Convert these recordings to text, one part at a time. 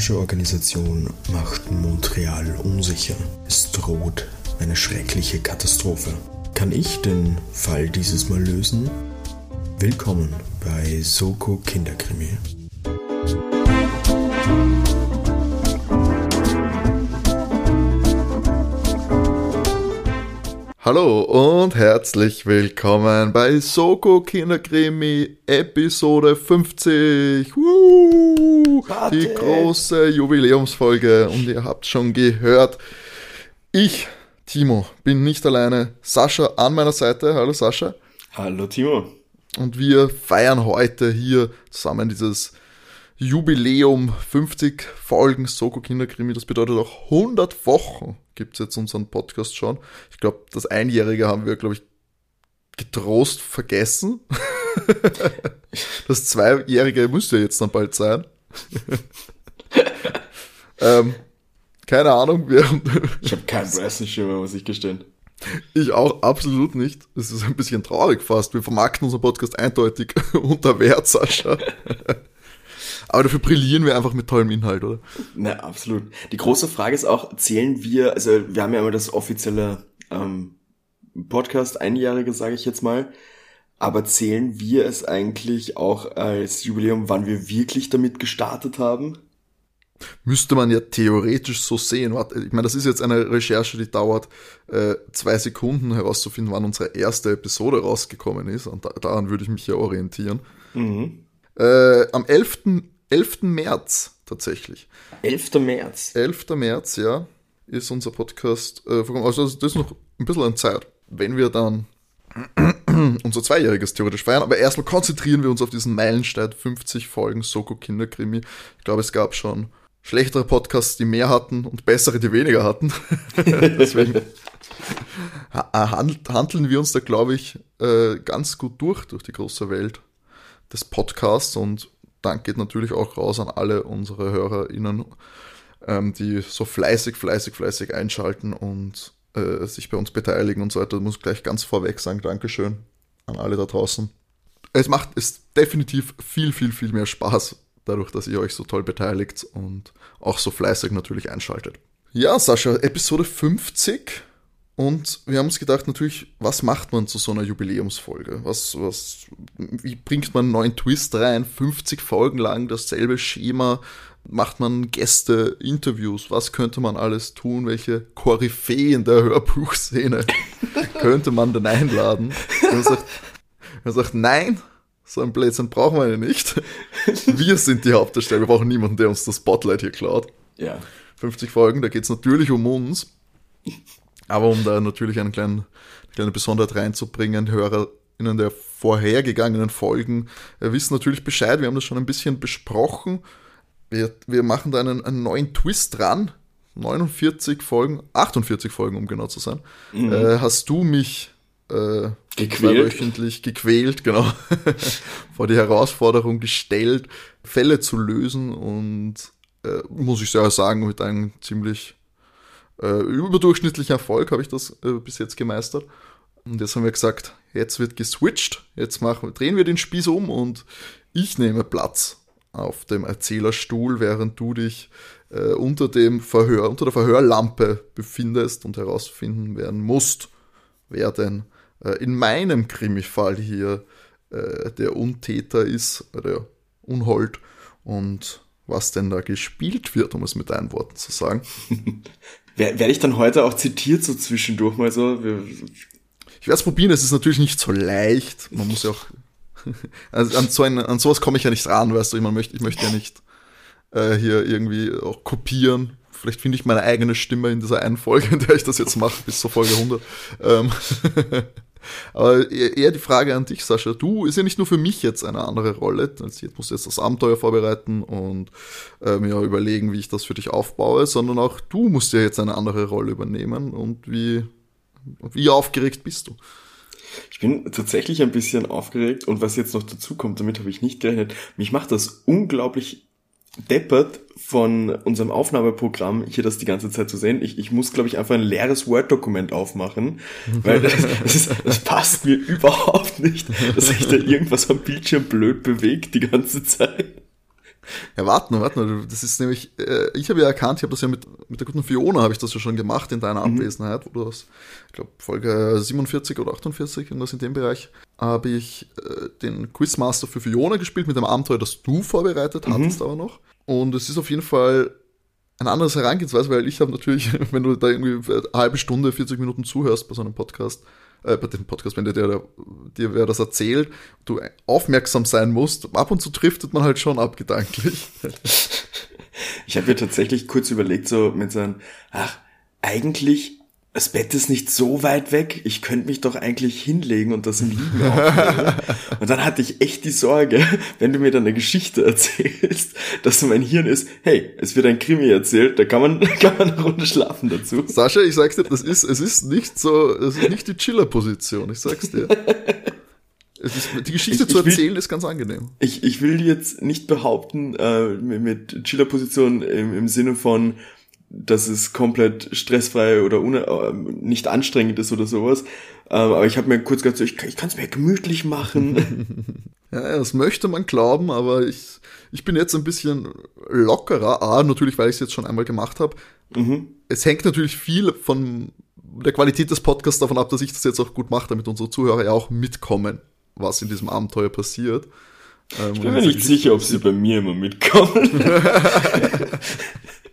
Spionageorganisation macht Montreal unsicher. Es droht eine schreckliche Katastrophe. Kann ich den Fall dieses Mal lösen? Willkommen bei Soko Kinderkrimi. Hallo und herzlich willkommen bei Soko Kinderkrimi Episode 50. Woo! Die große Jubiläumsfolge und ihr habt schon gehört, ich, Timo, bin nicht alleine. Sascha an meiner Seite. Hallo Sascha. Hallo Timo. Und wir feiern heute hier zusammen dieses Jubiläum 50 Folgen Soko Kinderkrimi. Das bedeutet auch 100 Wochen gibt es jetzt unseren Podcast schon. Ich glaube, das Einjährige haben wir, glaube ich, getrost vergessen. das Zweijährige müsste jetzt dann bald sein. ähm, keine Ahnung. Wir ich habe keinen Schimmer, muss ich gestehen. Ich auch absolut nicht. Es ist ein bisschen traurig fast. Wir vermarkten unseren Podcast eindeutig unter Wert, Sascha. Aber dafür brillieren wir einfach mit tollem Inhalt, oder? Na, absolut. Die große Frage ist auch, zählen wir, also wir haben ja immer das offizielle ähm, Podcast, einjährige, sage ich jetzt mal, aber zählen wir es eigentlich auch als Jubiläum, wann wir wirklich damit gestartet haben? Müsste man ja theoretisch so sehen. Ich meine, das ist jetzt eine Recherche, die dauert äh, zwei Sekunden herauszufinden, wann unsere erste Episode rausgekommen ist. Und da, daran würde ich mich ja orientieren. Mhm. Äh, am 11. 11. März tatsächlich. 11. März? 11. März, ja, ist unser Podcast äh, Also das ist noch ein bisschen an Zeit. Wenn wir dann unser Zweijähriges theoretisch feiern, aber erstmal konzentrieren wir uns auf diesen Meilenstein 50 Folgen Soko Kinderkrimi. Ich glaube, es gab schon schlechtere Podcasts, die mehr hatten und bessere, die weniger hatten. Deswegen handeln wir uns da, glaube ich, äh, ganz gut durch, durch die große Welt des Podcasts und Dank geht natürlich auch raus an alle unsere HörerInnen, ähm, die so fleißig, fleißig, fleißig einschalten und äh, sich bei uns beteiligen und so weiter. Ich muss gleich ganz vorweg sagen, Dankeschön an alle da draußen. Es macht es definitiv viel, viel, viel mehr Spaß, dadurch, dass ihr euch so toll beteiligt und auch so fleißig natürlich einschaltet. Ja, Sascha, Episode 50 und wir haben uns gedacht, natürlich, was macht man zu so einer Jubiläumsfolge? Was, was, wie bringt man einen neuen Twist rein? 50 Folgen lang dasselbe Schema? Macht man Gäste, Interviews? Was könnte man alles tun? Welche Koryphäen der Hörbuchszene könnte man denn einladen? Und er sagt, er sagt, nein, so ein Blödsinn brauchen wir ja nicht. Wir sind die Hauptdarsteller. Wir brauchen niemanden, der uns das Spotlight hier klaut. Ja. 50 Folgen, da geht es natürlich um uns. Aber um da natürlich einen kleinen, eine kleine Besonderheit reinzubringen, HörerInnen der vorhergegangenen Folgen äh, wissen natürlich Bescheid. Wir haben das schon ein bisschen besprochen. Wir, wir machen da einen, einen neuen Twist dran. 49 Folgen, 48 Folgen, um genau zu sein. Mhm. Äh, hast du mich äh, gequält. wöchentlich gequält, genau, vor die Herausforderung gestellt, Fälle zu lösen und äh, muss ich sehr sagen, mit einem ziemlich äh, überdurchschnittlicher Erfolg habe ich das äh, bis jetzt gemeistert. Und jetzt haben wir gesagt, jetzt wird geswitcht, jetzt machen, drehen wir den Spieß um und ich nehme Platz auf dem Erzählerstuhl, während du dich äh, unter dem Verhör, unter der Verhörlampe befindest und herausfinden werden musst, wer denn äh, in meinem Krimi-Fall hier äh, der Untäter ist, der Unhold und was denn da gespielt wird, um es mit deinen Worten zu sagen. Werde ich dann heute auch zitiert so zwischendurch mal so? Ich werde es probieren, es ist natürlich nicht so leicht. Man muss ja auch. Also an, so ein, an sowas komme ich ja nicht ran, weißt du, ich, möchte, ich möchte ja nicht äh, hier irgendwie auch kopieren. Vielleicht finde ich meine eigene Stimme in dieser einen Folge, in der ich das jetzt mache, bis zur Folge 100. Ähm Aber eher die Frage an dich, Sascha. Du ist ja nicht nur für mich jetzt eine andere Rolle. Jetzt musst du jetzt das Abenteuer vorbereiten und äh, mir überlegen, wie ich das für dich aufbaue, sondern auch du musst ja jetzt eine andere Rolle übernehmen. Und wie, wie aufgeregt bist du? Ich bin tatsächlich ein bisschen aufgeregt und was jetzt noch dazu kommt, damit habe ich nicht gerechnet. Mich macht das unglaublich deppert von unserem Aufnahmeprogramm, hier das die ganze Zeit zu sehen. Ich, ich muss, glaube ich, einfach ein leeres Word-Dokument aufmachen, weil das, das, ist, das passt mir überhaupt nicht, dass sich da irgendwas am Bildschirm blöd bewegt die ganze Zeit. Ja, warte nur, warte nur. Das ist nämlich, äh, ich habe ja erkannt, ich habe das ja mit, mit der guten Fiona, habe ich das ja schon gemacht in deiner mhm. Abwesenheit, wo du aus, ich glaube, Folge 47 oder 48, irgendwas in dem Bereich, habe ich äh, den Quizmaster für Fiona gespielt mit dem Abenteuer, das du vorbereitet mhm. hattest aber noch. Und es ist auf jeden Fall ein anderes Herangehensweise, weil ich habe natürlich, wenn du da irgendwie eine halbe Stunde, 40 Minuten zuhörst bei so einem Podcast, äh, bei dem Podcast, wenn dir, der, dir wer das erzählt, du aufmerksam sein musst, ab und zu driftet man halt schon ab gedanklich. Ich habe mir tatsächlich kurz überlegt, so mit so einem, ach, eigentlich das Bett ist nicht so weit weg, ich könnte mich doch eigentlich hinlegen und das im Liegen aufnehmen. und dann hatte ich echt die Sorge, wenn du mir dann eine Geschichte erzählst, dass mein Hirn ist, hey, es wird ein Krimi erzählt, da kann man, kann man eine Runde schlafen dazu. Sascha, ich sag's dir, das ist, es ist nicht so, es ist nicht die Chiller-Position, ich sag's dir. Ist, die Geschichte ich, zu erzählen will, ist ganz angenehm. Ich, ich will jetzt nicht behaupten, äh, mit, mit Chiller-Position im, im Sinne von, dass es komplett stressfrei oder äh, nicht anstrengend ist oder sowas. Ähm, aber ich habe mir kurz gedacht, ich, ich kann es mir gemütlich machen. ja, das möchte man glauben, aber ich, ich bin jetzt ein bisschen lockerer. A, natürlich, weil ich es jetzt schon einmal gemacht habe. Mhm. Es hängt natürlich viel von der Qualität des Podcasts davon ab, dass ich das jetzt auch gut mache, damit unsere Zuhörer ja auch mitkommen, was in diesem Abenteuer passiert. Ähm, ich bin mir nicht sicher, ob sie bei mir immer mitkommen.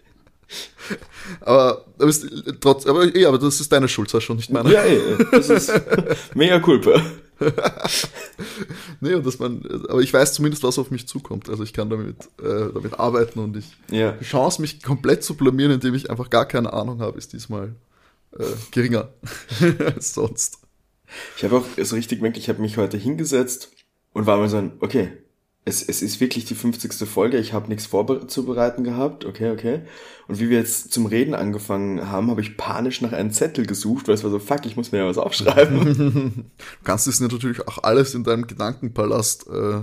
Aber, aber, ist, trotz, aber, eh, aber das ist deine Schuld, Sascha, nicht meine. Ja, eh, das ist mega culpa. nee, und dass man, aber ich weiß zumindest, was auf mich zukommt. Also ich kann damit, äh, damit arbeiten und ich, ja. die Chance, mich komplett zu blamieren, indem ich einfach gar keine Ahnung habe, ist diesmal äh, geringer als sonst. Ich habe auch so richtig gemerkt, ich habe mich heute hingesetzt und war mir so, okay, es, es ist wirklich die 50. Folge, ich habe nichts vorzubereiten gehabt, okay, okay. Und wie wir jetzt zum Reden angefangen haben, habe ich panisch nach einem Zettel gesucht, weil es war so, fuck, ich muss mir ja was aufschreiben. du kannst es natürlich auch alles in deinem Gedankenpalast äh,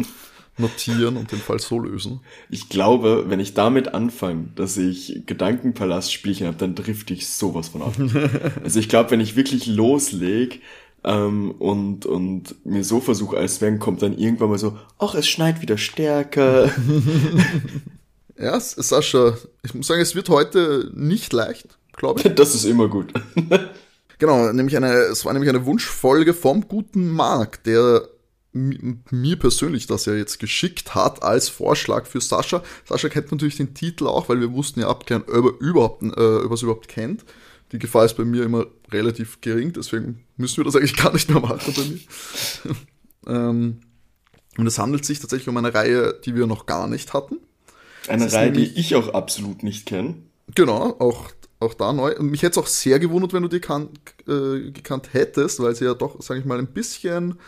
notieren und den Fall so lösen. Ich glaube, wenn ich damit anfange, dass ich Gedankenpalast-Spielchen habe, dann trifft ich sowas von ab. also ich glaube, wenn ich wirklich loslege, ähm, und, und mir so versuche, als wenn kommt dann irgendwann mal so, ach, es schneit wieder stärker. ja, Sascha, ich muss sagen, es wird heute nicht leicht, glaube ich. Das ist immer gut. genau, nämlich eine, es war nämlich eine Wunschfolge vom guten Marc, der mir persönlich das ja jetzt geschickt hat als Vorschlag für Sascha. Sascha kennt natürlich den Titel auch, weil wir wussten ja abklären, ob er überhaupt, äh, was überhaupt kennt. Die Gefahr ist bei mir immer relativ gering, deswegen müssen wir das eigentlich gar nicht mehr machen bei mir. ähm, und es handelt sich tatsächlich um eine Reihe, die wir noch gar nicht hatten. Eine Reihe, nämlich, die ich auch absolut nicht kenne. Genau, auch, auch da neu. Und mich hätte es auch sehr gewundert, wenn du die kan äh, gekannt hättest, weil sie ja doch, sage ich mal, ein bisschen,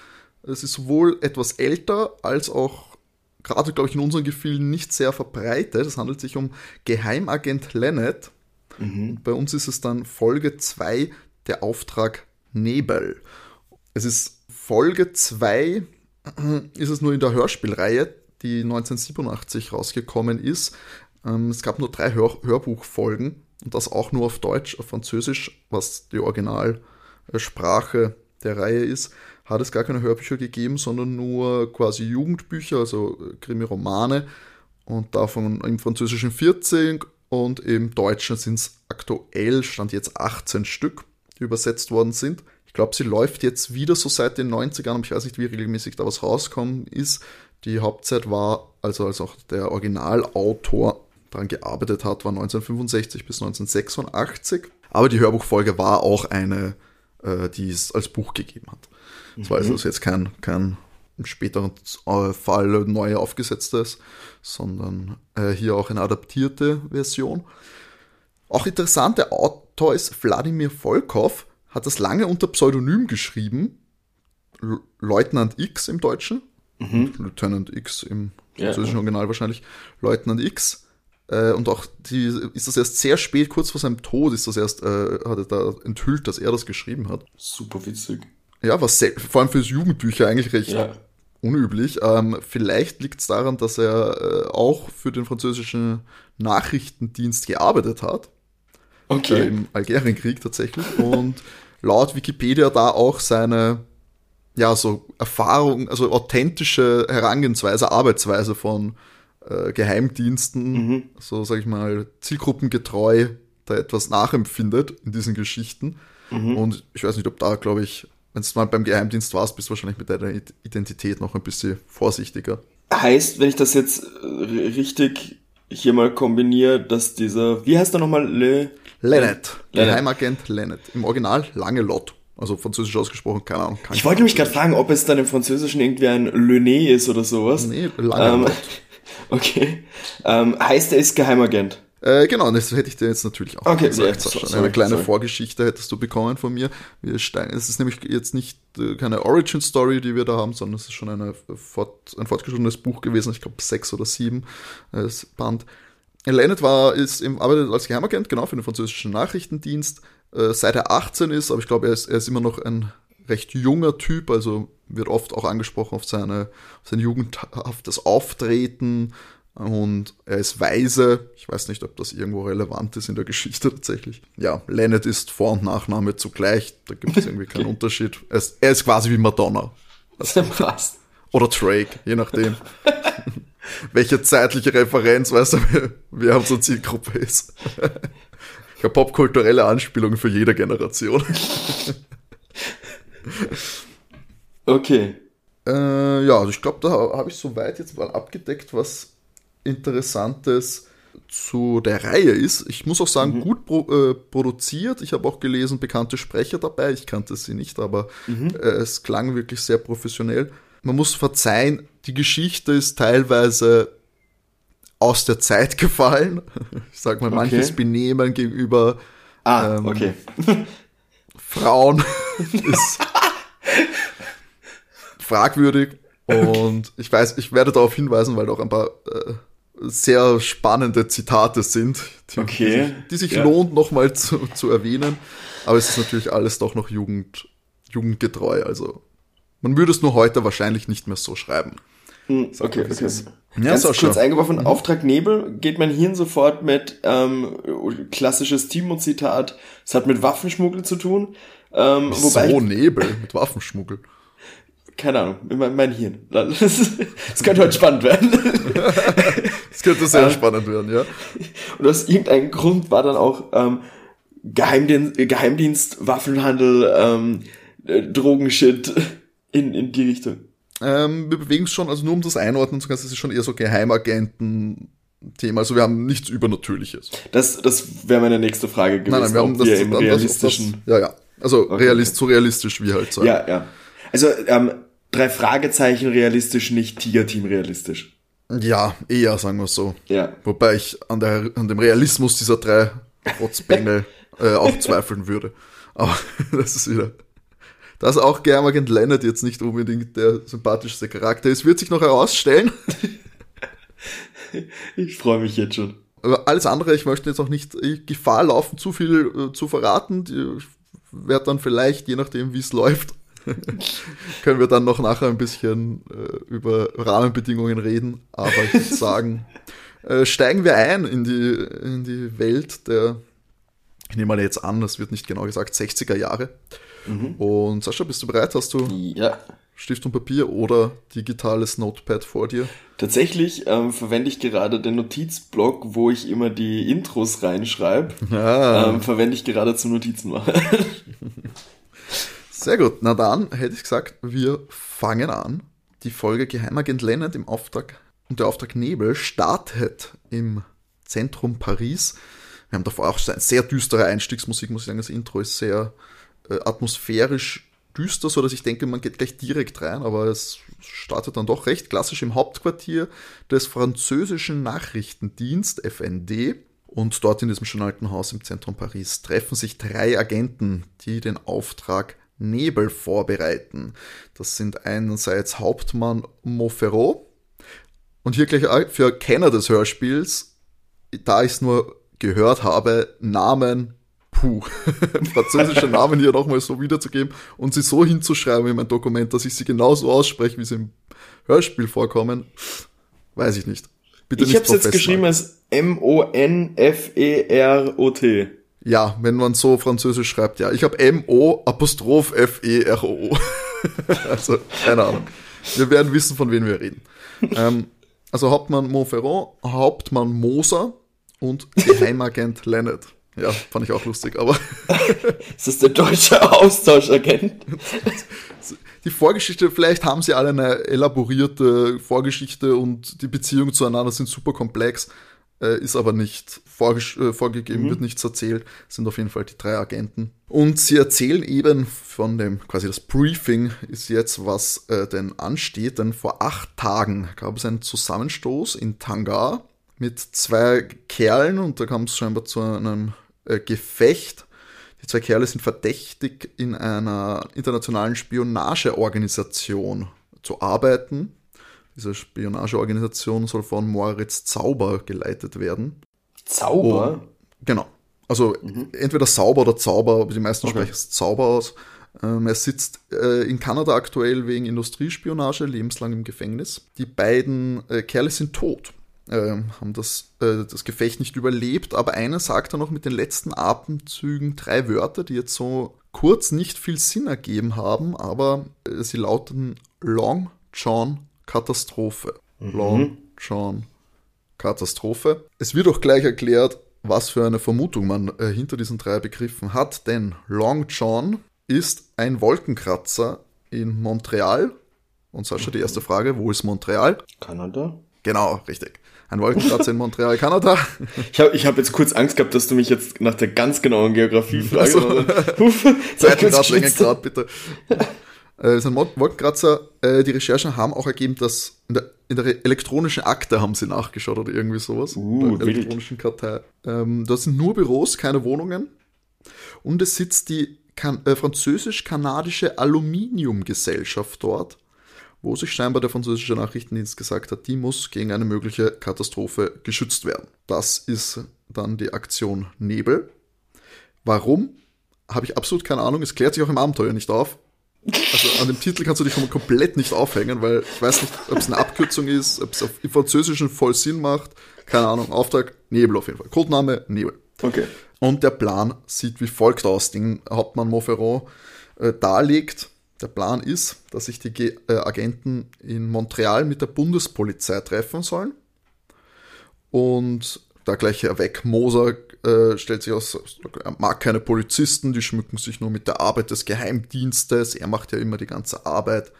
es ist sowohl etwas älter als auch gerade, glaube ich, in unseren Gefühlen nicht sehr verbreitet. Es handelt sich um Geheimagent Lennet Mhm. Bei uns ist es dann Folge 2, der Auftrag Nebel. Es ist Folge 2, ist es nur in der Hörspielreihe, die 1987 rausgekommen ist. Ähm, es gab nur drei Hör Hörbuchfolgen und das auch nur auf Deutsch, auf Französisch, was die Originalsprache der Reihe ist, hat es gar keine Hörbücher gegeben, sondern nur quasi Jugendbücher, also Krimi-Romane und davon im Französischen 14 und im Deutschen sind es aktuell, stand jetzt 18 Stück, die übersetzt worden sind. Ich glaube, sie läuft jetzt wieder so seit den 90ern, aber ich weiß nicht, wie regelmäßig da was rauskommen ist. Die Hauptzeit war, also als auch der Originalautor daran gearbeitet hat, war 1965 bis 1986. Aber die Hörbuchfolge war auch eine, äh, die es als Buch gegeben hat. Das mhm. war also jetzt kein, kein im späteren äh, Fall neu aufgesetztes, sondern äh, hier auch eine adaptierte Version. Auch interessant, der Autor ist Wladimir Volkov, hat das lange unter Pseudonym geschrieben, Leutnant X im Deutschen, mhm. Lieutenant X im französischen ja. Original wahrscheinlich, Leutnant X. Äh, und auch die, ist das erst sehr spät, kurz vor seinem Tod, ist das erst, äh, hat er da enthüllt, dass er das geschrieben hat. Super witzig. Ja, was vor allem für Jugendbücher eigentlich recht ja unüblich. Ähm, vielleicht liegt es daran, dass er äh, auch für den französischen Nachrichtendienst gearbeitet hat. Okay. Äh, Im Algerienkrieg tatsächlich. Und laut Wikipedia da auch seine, ja, so Erfahrung, also authentische Herangehensweise, Arbeitsweise von äh, Geheimdiensten, Mhm. so sag ich mal, zielgruppengetreu da etwas nachempfindet in diesen Geschichten. Mhm. Und ich weiß nicht, ob da, glaube ich, wenn du mal beim Geheimdienst warst, bist du wahrscheinlich mit deiner Id- Identität noch ein bisschen vorsichtiger. Heißt, wenn ich das jetzt äh, richtig hier mal kombiniere, dass dieser, wie heißt er nochmal? Le, Lennet. Geheimagent Lennet. Im Original Langelot. Also französisch ausgesprochen, keine Ahnung. kann ich wollte mich gerade fragen, ob es dann im Französischen irgendwie ein Le Nez ist oder sowas. Nee, ähm, Langelot. okay. Ähm, heißt, er ist Geheimagent. Äh, genau, das hätte ich dir jetzt natürlich auch Okay, gesagt. Sascha. sorry, Eine kleine sorry. Vorgeschichte hättest du bekommen von mir. Es ist nämlich jetzt nicht äh, keine Origin-Story, die wir da haben, sondern es ist schon eine fort, ein fortgeschrittenes Buch gewesen, ich glaube sechs oder sieben äh, Band. Lennet war, ist im, arbeitet als Geheimagent, genau, für den französischen Nachrichtendienst. Äh, seit er 18 ist, aber ich glaube, er ist, er ist immer noch ein recht junger Typ, also wird oft auch angesprochen auf seine, auf sein jugendhaftes Auftreten und er ist weise. Ich weiß nicht, ob das irgendwo relevant ist in der Geschichte tatsächlich. Ja, Lennet ist Vor- und Nachname zugleich, da gibt es irgendwie keinen Unterschied. Er ist, er ist quasi wie Madonna Passt. oder Drake, je nachdem. Welche zeitliche Referenz, weißt du, wer unsere Zielgruppe ist. Ich habe popkulturelle Anspielungen für jede Generation. Okay. Äh, ja, also ich glaube, da habe ich soweit jetzt mal abgedeckt, was Interessantes zu der Reihe ist. Ich muss auch sagen, gut pro, äh, produziert. Ich habe auch gelesen, bekannte Sprecher dabei. Ich kannte sie nicht, aber äh, es klang wirklich sehr professionell. Man muss verzeihen, die Geschichte ist teilweise aus der Zeit gefallen. Ich sag mal, manches Okay. Benehmen gegenüber Ah, Ähm, okay. Frauen ist fragwürdig. Und ich weiß, ich werde darauf hinweisen, weil auch ein paar äh, sehr spannende Zitate sind, die, Okay, die sich, die sich ja. lohnt, nochmal zu, zu erwähnen. Aber es ist natürlich alles doch noch Jugend, jugendgetreu. Also man würde es nur heute wahrscheinlich nicht mehr so schreiben. Hm, okay, okay. ist. Ja, Ganz Sascha. kurz eingeworfen, Auftrag Nebel, geht mein Hirn sofort mit ähm, klassisches Timo-Zitat, es hat mit Waffenschmuggel zu tun. Ähm, wobei so ich, Nebel mit Waffenschmuggel. Keine Ahnung, mein, mein Hirn. Es könnte heute spannend werden. Das könnte sehr Ähm, spannend werden, ja. Und aus irgendeinem Grund war dann auch ähm, Geheimdienst, Geheimdienst Waffenhandel, ähm, äh, Drogenshit in, in die Richtung. Ähm, wir bewegen uns schon, also nur um das einordnen zu können, es ist schon eher so Geheimagenten-Thema. Also wir haben nichts Übernatürliches. Das, das wäre meine nächste Frage gewesen, Nein, nein, wir haben das, wir das, realistischen... das, ja, ja. Also Okay, realist, so realistisch wie halt sein. Ja, ja. Also, ähm, drei Fragezeichen realistisch, nicht Tiger-Team realistisch. ja, eher, sagen wir so. Ja. Wobei ich an, der, an dem Realismus dieser drei Rotzbengel äh, auch zweifeln würde. Aber das ist wieder. Dass auch Geheimagent Leonard jetzt nicht unbedingt der sympathischste Charakter ist, wird sich noch herausstellen. Ich freue mich jetzt schon. Aber alles andere, ich möchte jetzt auch nicht äh, Gefahr laufen, zu viel äh, zu verraten. Ich werde dann vielleicht, je nachdem wie es läuft, können wir dann noch nachher ein bisschen äh, über Rahmenbedingungen reden. Aber ich würde sagen, äh, steigen wir ein in die, in die Welt der, ich nehme mal jetzt an, es wird nicht genau gesagt, 60er Jahre. Und Sascha, bist du bereit? Hast du Ja. Stift und Papier oder digitales Notepad vor dir? Tatsächlich ähm, verwende ich gerade den Notizblock, wo ich immer die Intros reinschreibe. Ah. Ähm, verwende ich gerade zum Notizen machen. Sehr gut. Na dann hätte ich gesagt, wir fangen an. Die Folge Geheimagent Leonard im Auftrag und der Auftrag Nebel startet im Zentrum Paris. Wir haben davor auch sehr düstere Einstiegsmusik, muss ich sagen. Das Intro ist sehr äh, atmosphärisch düster, so dass ich denke, man geht gleich direkt rein, aber es startet dann doch recht klassisch im Hauptquartier des französischen Nachrichtendienst FND. Und dort in diesem schon alten Haus im Zentrum Paris treffen sich drei Agenten, die den Auftrag Nebel vorbereiten. Das sind einerseits Hauptmann Montferrand und hier gleich für Kenner des Hörspiels, da ich es nur gehört habe, Namen, puh, französische Namen hier nochmal so wiederzugeben und sie so hinzuschreiben in mein Dokument, dass ich sie genauso ausspreche, wie sie im Hörspiel vorkommen, weiß ich nicht. Bitte Ich habe es jetzt geschrieben als M-O-N-F-E-R-O-T. Ja, wenn man so französisch schreibt, ja. Ich habe M-O Apostroph F-E-R-O. also, keine Ahnung. Wir werden wissen, von wem wir reden. ähm, Also Hauptmann Montferrand, Hauptmann Moser und Geheimagent Leonard. Ja, fand ich auch lustig, aber. ist das der deutsche Austauschagent? Die Vorgeschichte, vielleicht haben sie alle eine elaborierte Vorgeschichte und die Beziehungen zueinander sind super komplex, äh, ist aber nicht äh, vorgegeben, mhm. wird nichts erzählt, sind auf jeden Fall die drei Agenten. Und sie erzählen eben von dem, quasi das Briefing ist jetzt, was äh, denn ansteht, denn vor acht Tagen gab es einen Zusammenstoß in Tangar mit zwei Kerlen und da kam es scheinbar zu einem äh, Gefecht. Die zwei Kerle sind verdächtig, in einer internationalen Spionageorganisation zu arbeiten. Diese Spionageorganisation soll von Moritz Zauber geleitet werden. Zauber? Oh, genau. Also mhm. entweder Sauber oder Zauber, aber die meisten okay. sprechen es Zauber aus. Ähm, er sitzt äh, in Kanada aktuell wegen Industriespionage, lebenslang im Gefängnis. Die beiden äh, Kerle sind tot äh, haben das, äh, das Gefecht nicht überlebt, aber einer sagt dann noch mit den letzten Atemzügen drei Wörter, die jetzt so kurz nicht viel Sinn ergeben haben, aber äh, sie lauten Long John Katastrophe. Mhm. Long John Katastrophe. Es wird auch gleich erklärt, was für eine Vermutung man äh, hinter diesen drei Begriffen hat, denn Long John ist ein Wolkenkratzer in Montreal. Und Sascha, die erste Frage, wo ist Montreal? Kanada. Genau, richtig. Ein Wolkenkratzer in Montreal, Kanada. Ich habe ich hab jetzt kurz Angst gehabt, dass du mich jetzt nach der ganz genauen Geografie fragst. Also, Seitengrad, Längengrad, bitte. Äh, ist ein Wolkenkratzer. Äh, die Recherchen haben auch ergeben, dass in der, in der elektronischen Akte haben sie nachgeschaut oder irgendwie sowas. Uh, in der elektronischen Kartei. Ähm, das sind nur Büros, keine Wohnungen. Und es sitzt die äh, französisch-kanadische Aluminiumgesellschaft dort wo sich scheinbar der französische Nachrichtendienst gesagt hat, die muss gegen eine mögliche Katastrophe geschützt werden. Das ist dann die Aktion Nebel. Warum? Habe ich absolut keine Ahnung. Es klärt sich auch im Abenteuer nicht auf. Also an dem Titel kannst du dich komplett nicht aufhängen, weil ich weiß nicht, ob es eine Abkürzung ist, ob es auf im Französischen voll Sinn macht. Keine Ahnung. Auftrag Nebel auf jeden Fall. Codename Nebel. Okay. Und der Plan sieht wie folgt aus, den Hauptmann Montferrand äh, darlegt. Der Plan ist, dass sich die äh, Agenten in Montreal mit der Bundespolizei treffen sollen. Und da gleich weg, Moser äh, stellt sich aus, er mag keine Polizisten, die schmücken sich nur mit der Arbeit des Geheimdienstes, er macht ja immer die ganze Arbeit.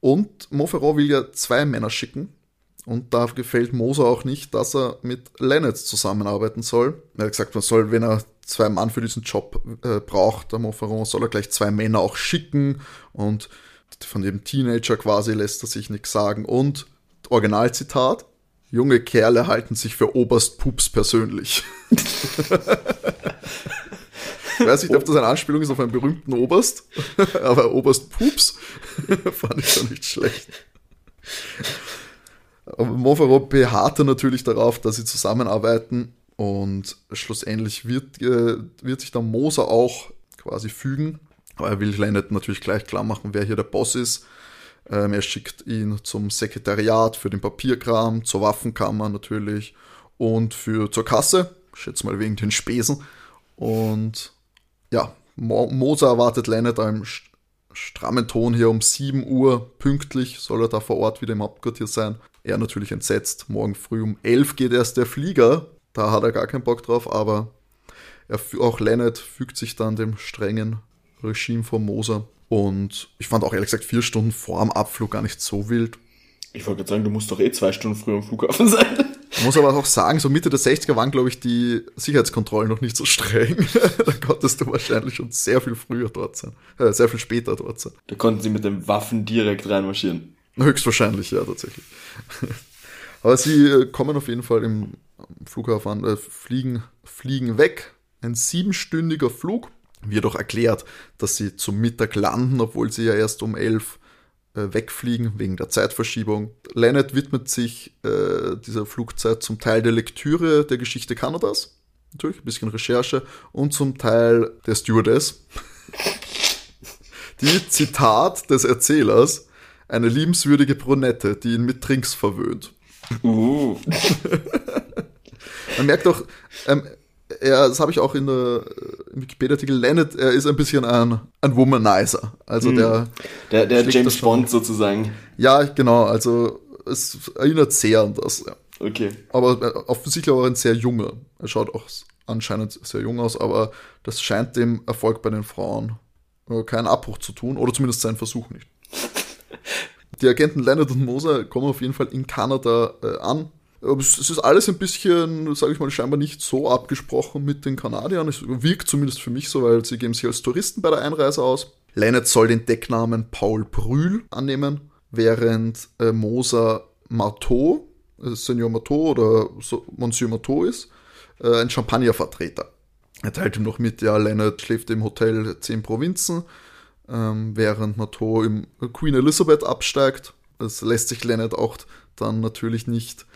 Und Montferrand will ja zwei Männer schicken, und da gefällt Moser auch nicht, dass er mit Lennox zusammenarbeiten soll. Er hat gesagt, man soll, wenn er zwei Mann für diesen Job äh, braucht, der Montferrand, soll er gleich zwei Männer auch schicken. Und von dem Teenager quasi lässt er sich nichts sagen. Und Originalzitat, junge Kerle halten sich für Oberst Pups persönlich. Ich weiß nicht, ob das eine Anspielung ist auf einen berühmten Oberst, aber Oberst Pups fand ich schon nicht schlecht. Aber Montferrand beharrte natürlich darauf, dass sie zusammenarbeiten und schlussendlich wird, äh, wird sich dann Moser auch quasi fügen. Aber er will Leonard natürlich gleich klar machen, wer hier der Boss ist. Ähm, er schickt ihn zum Sekretariat für den Papierkram, zur Waffenkammer natürlich und für zur Kasse. Ich schätze mal wegen den Spesen. Und ja, Mo Moser erwartet Leonard im strammen Ton hier um 7 Uhr pünktlich soll er da vor Ort wieder im Hauptquartier sein. Er natürlich entsetzt. Morgen früh um 11 geht erst der Flieger. Da hat er gar keinen Bock drauf, aber er, auch Leonard fügt sich dann dem strengen Regime von Moser. Und ich fand auch ehrlich gesagt vier Stunden vor dem Abflug gar nicht so wild. Ich wollte gerade sagen, du musst doch eh zwei Stunden früher am Flughafen sein. Ich muss aber auch sagen, so Mitte der 60er waren, glaube ich, die Sicherheitskontrollen noch nicht so streng. da konntest du wahrscheinlich schon sehr viel früher dort sein. Äh, sehr viel später dort sein. Da konnten sie mit den Waffen direkt reinmarschieren. Höchstwahrscheinlich, ja, tatsächlich. Aber sie äh, kommen auf jeden Fall im Flughafen, äh, fliegen, fliegen weg. Ein siebenstündiger Flug. Wird auch erklärt, dass sie zum Mittag landen, obwohl sie ja erst um elf äh, wegfliegen wegen der Zeitverschiebung. Leonard widmet sich äh, dieser Flugzeit zum Teil der Lektüre der Geschichte Kanadas. Natürlich ein bisschen Recherche und zum Teil der Stewardess. Die Zitat des Erzählers eine liebenswürdige Brunette, die ihn mit Trinks verwöhnt. Uh. Man merkt doch, ähm, er, das habe ich auch in der im Wikipedia-Artikel Leonard, er ist ein bisschen ein, ein Womanizer. Also mhm. der. Der, der James Bond sozusagen. Ja, genau. Also es erinnert sehr an das. Ja. Okay. Aber äh, offensichtlich auch ein sehr junger. Er schaut auch anscheinend sehr jung aus, aber das scheint dem Erfolg bei den Frauen äh, keinen Abbruch zu tun, oder zumindest seinen Versuch nicht. Die Agenten Leonard und Moser kommen auf jeden Fall in Kanada äh, an. Es ist alles ein bisschen, sage ich mal, scheinbar nicht so abgesprochen mit den Kanadiern. Es wirkt zumindest für mich so, weil sie geben sich als Touristen bei der Einreise aus. Leonard soll den Decknamen Paul Brühl annehmen, während äh, Moser Marteau, äh, Senior Marteau oder so, Monsieur Marteau ist, äh, ein Champagnervertreter. Er teilt ihm noch mit, ja, Leonard schläft im Hotel 10 Provinzen, ähm, während Marteau im Queen Elizabeth absteigt. Das lässt sich Leonard auch dann natürlich nicht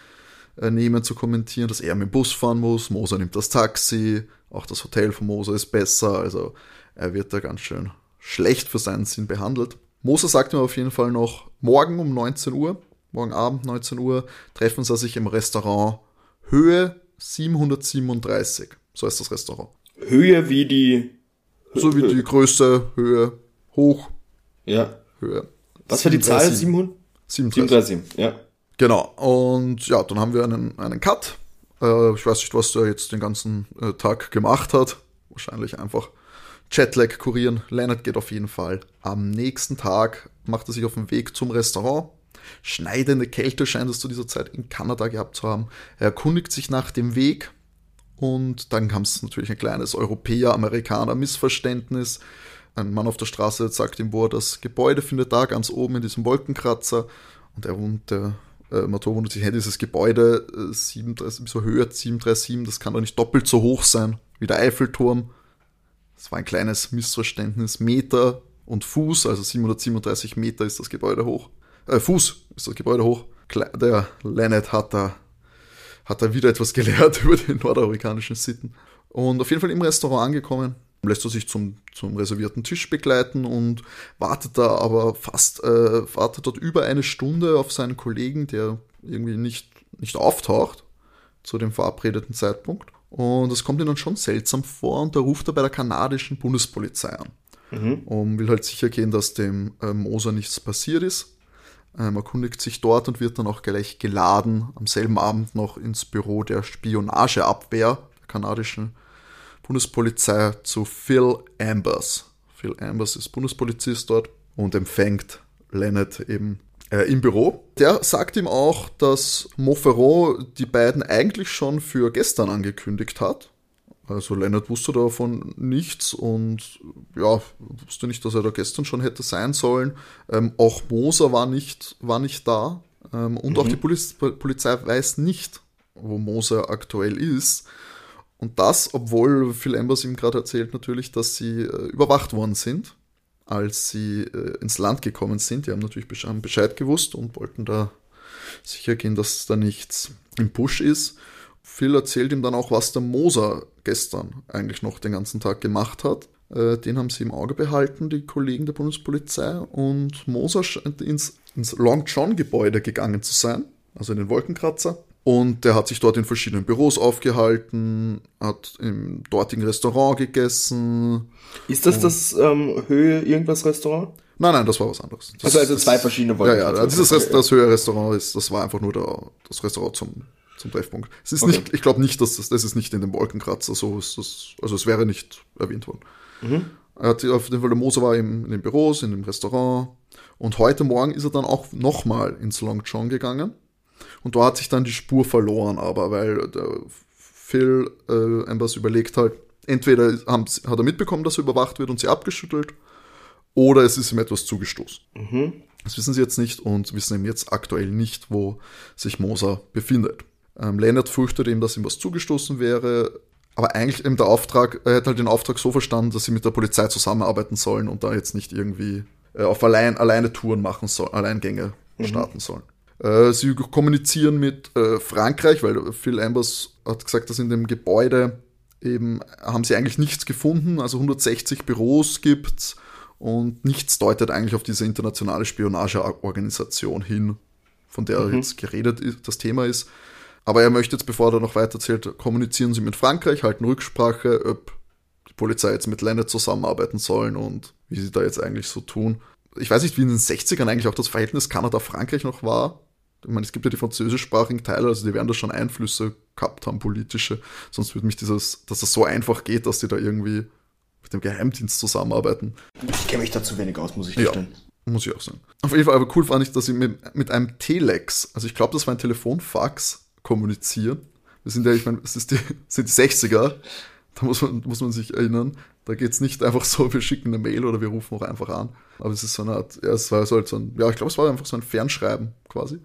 nehmen zu kommentieren, dass er mit dem Bus fahren muss. Moser nimmt das Taxi, auch das Hotel von Moser ist besser, also er wird da ganz schön schlecht für seinen Sinn behandelt. Moser sagt mir auf jeden Fall noch, morgen um 19 Uhr, morgen Abend 19 Uhr, treffen sie sich im Restaurant Höhe 737. So heißt das Restaurant. Höhe wie die. So wie die Größe, Höhe, hoch, Ja. Höhe. Was für die Zahl? 737. 700? 737, ja. Genau. Und ja, dann haben wir einen, einen Cut. Äh, ich weiß nicht, was der jetzt den ganzen äh, Tag gemacht hat. Wahrscheinlich einfach Jetlag kurieren. Leonard geht auf jeden Fall. Am nächsten Tag macht er sich auf den Weg zum Restaurant. Schneidende Kälte scheint es zu dieser Zeit in Kanada gehabt zu haben. Er erkundigt sich nach dem Weg. Und dann kam es natürlich ein kleines Europäer-Amerikaner-Missverständnis. Ein Mann auf der Straße sagt ihm, wo er das Gebäude findet, da ganz oben in diesem Wolkenkratzer. Und er wundert, der äh, Motor wundert sich, hey, dieses Gebäude, äh, 37, so Höhe 737, das kann doch nicht doppelt so hoch sein wie der Eiffelturm. Das war ein kleines Missverständnis. Meter und Fuß, also 737 Meter ist das Gebäude hoch. Äh, Fuß ist das Gebäude hoch. Der Leonard hat da, hat da wieder etwas gelernt über die nordamerikanischen Sitten. Und auf jeden Fall im Restaurant angekommen, lässt er sich zum, zum reservierten Tisch begleiten und wartet da aber fast, äh, wartet dort über eine Stunde auf seinen Kollegen, der irgendwie nicht, nicht auftaucht zu dem verabredeten Zeitpunkt. Und das kommt ihm dann schon seltsam vor und da ruft er bei der kanadischen Bundespolizei an. Und will halt sicher gehen, dass dem äh, Moser nichts passiert ist. Ähm, erkundigt sich dort und wird dann auch gleich geladen, am selben Abend noch ins Büro der Spionageabwehr der kanadischen Bundespolizei zu Phil Ambers. Phil Ambers ist Bundespolizist dort und empfängt Leonard eben äh, im Büro. Der sagt ihm auch, dass Montferrand die beiden eigentlich schon für gestern angekündigt hat. Also Leonard wusste davon nichts und ja, wusste nicht, dass er da gestern schon hätte sein sollen. Ähm, auch Moser war nicht, war nicht da. Ähm, und auch die Poliz Polizei weiß nicht, wo Moser aktuell ist. Und das, obwohl Phil Ambers ihm gerade erzählt natürlich, dass sie äh, überwacht worden sind, als sie äh, ins Land gekommen sind. Die haben natürlich Bescheid, haben Bescheid gewusst und wollten da sicher gehen, dass da nichts im Busch ist. Phil erzählt ihm dann auch, was der Moser gestern eigentlich noch den ganzen Tag gemacht hat. Äh, den haben sie im Auge behalten, die Kollegen der Bundespolizei. Und Moser scheint ins, ins Long John Gebäude gegangen zu sein, also in den Wolkenkratzer. Und der hat sich dort in verschiedenen Büros aufgehalten, hat im dortigen Restaurant gegessen. Ist das das ähm, Höhe irgendwas Restaurant? Nein, nein, das war was anderes. Das, Also, also zwei verschiedene Ja, ja, Wolkenkratzer. dieses Rest, das höhere Restaurant ist, das war einfach nur der, das Restaurant zum, zum Treffpunkt. Es ist Okay. nicht, ich glaube nicht, dass das, das ist nicht in dem Wolkenkratzer, so ist das, also es wäre nicht erwähnt worden. Er hat auf jeden Fall, der Moser war im, in den Büros, in dem Restaurant und heute Morgen ist er dann auch nochmal ins Long John gegangen und da hat sich dann die Spur verloren, aber weil der Phil äh, Ambers überlegt halt, entweder hat er mitbekommen, dass er überwacht wird und sie abgeschüttelt oder es ist ihm etwas zugestoßen. Das wissen sie jetzt nicht und wissen eben jetzt aktuell nicht, wo sich Moser befindet. Ähm, Leonard fürchtet eben, dass ihm was zugestoßen wäre, aber eigentlich eben der Auftrag, er hätte halt den Auftrag so verstanden, dass sie mit der Polizei zusammenarbeiten sollen und da jetzt nicht irgendwie äh, auf allein, alleine Touren machen sollen, Alleingänge starten sollen. Äh, sie kommunizieren mit äh, Frankreich, weil Phil Ambers hat gesagt, dass in dem Gebäude eben haben sie eigentlich nichts gefunden, also 160 Büros gibt's und nichts deutet eigentlich auf diese internationale Spionageorganisation hin, von der jetzt geredet ist, das Thema ist. Aber er möchte jetzt, bevor er noch weiter erzählt, kommunizieren Sie mit Frankreich, halten Rücksprache, ob die Polizei jetzt mit Leonard zusammenarbeiten sollen und wie sie da jetzt eigentlich so tun. Ich weiß nicht, wie in den 60ern eigentlich auch das Verhältnis Kanada-Frankreich noch war. Ich meine, es gibt ja die französischsprachigen Teile, also die werden da schon Einflüsse gehabt haben, politische. Sonst würde mich dieses, dass das so einfach geht, dass die da irgendwie mit dem Geheimdienst zusammenarbeiten. Ich kenne mich da zu wenig aus, muss ich Ja. gestehen. Muss ich auch sagen. Auf jeden Fall, aber cool fand ich, dass sie mit, mit einem Telex, also ich glaube, das war ein Telefonfax, kommunizieren. Wir sind ja, ich meine, es ist die, sind die 60er, da muss man, muss man sich erinnern. Da geht's nicht einfach so, wir schicken eine Mail oder wir rufen auch einfach an. Aber es ist so eine Art, ja, es war so halt so ein, ja, ich glaube, es war einfach so ein Fernschreiben quasi,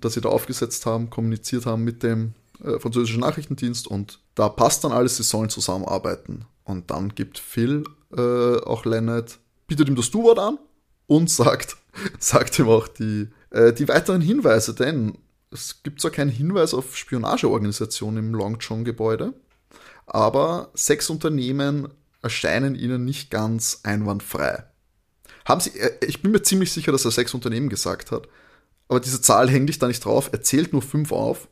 dass sie da aufgesetzt haben, kommuniziert haben mit dem äh, französischen Nachrichtendienst und da passt dann alles, sie sollen zusammenarbeiten. Und dann gibt Phil äh, auch Lennart, bietet ihm das Du-Wort an und sagt, sagt ihm auch die, äh, die weiteren Hinweise, denn es gibt zwar keinen Hinweis auf Spionageorganisationen im Long John-Gebäude, aber sechs Unternehmen erscheinen ihnen nicht ganz einwandfrei. Haben sie, äh, ich bin mir ziemlich sicher, dass er sechs Unternehmen gesagt hat, aber diese Zahl hängt dich da nicht drauf, er zählt nur fünf auf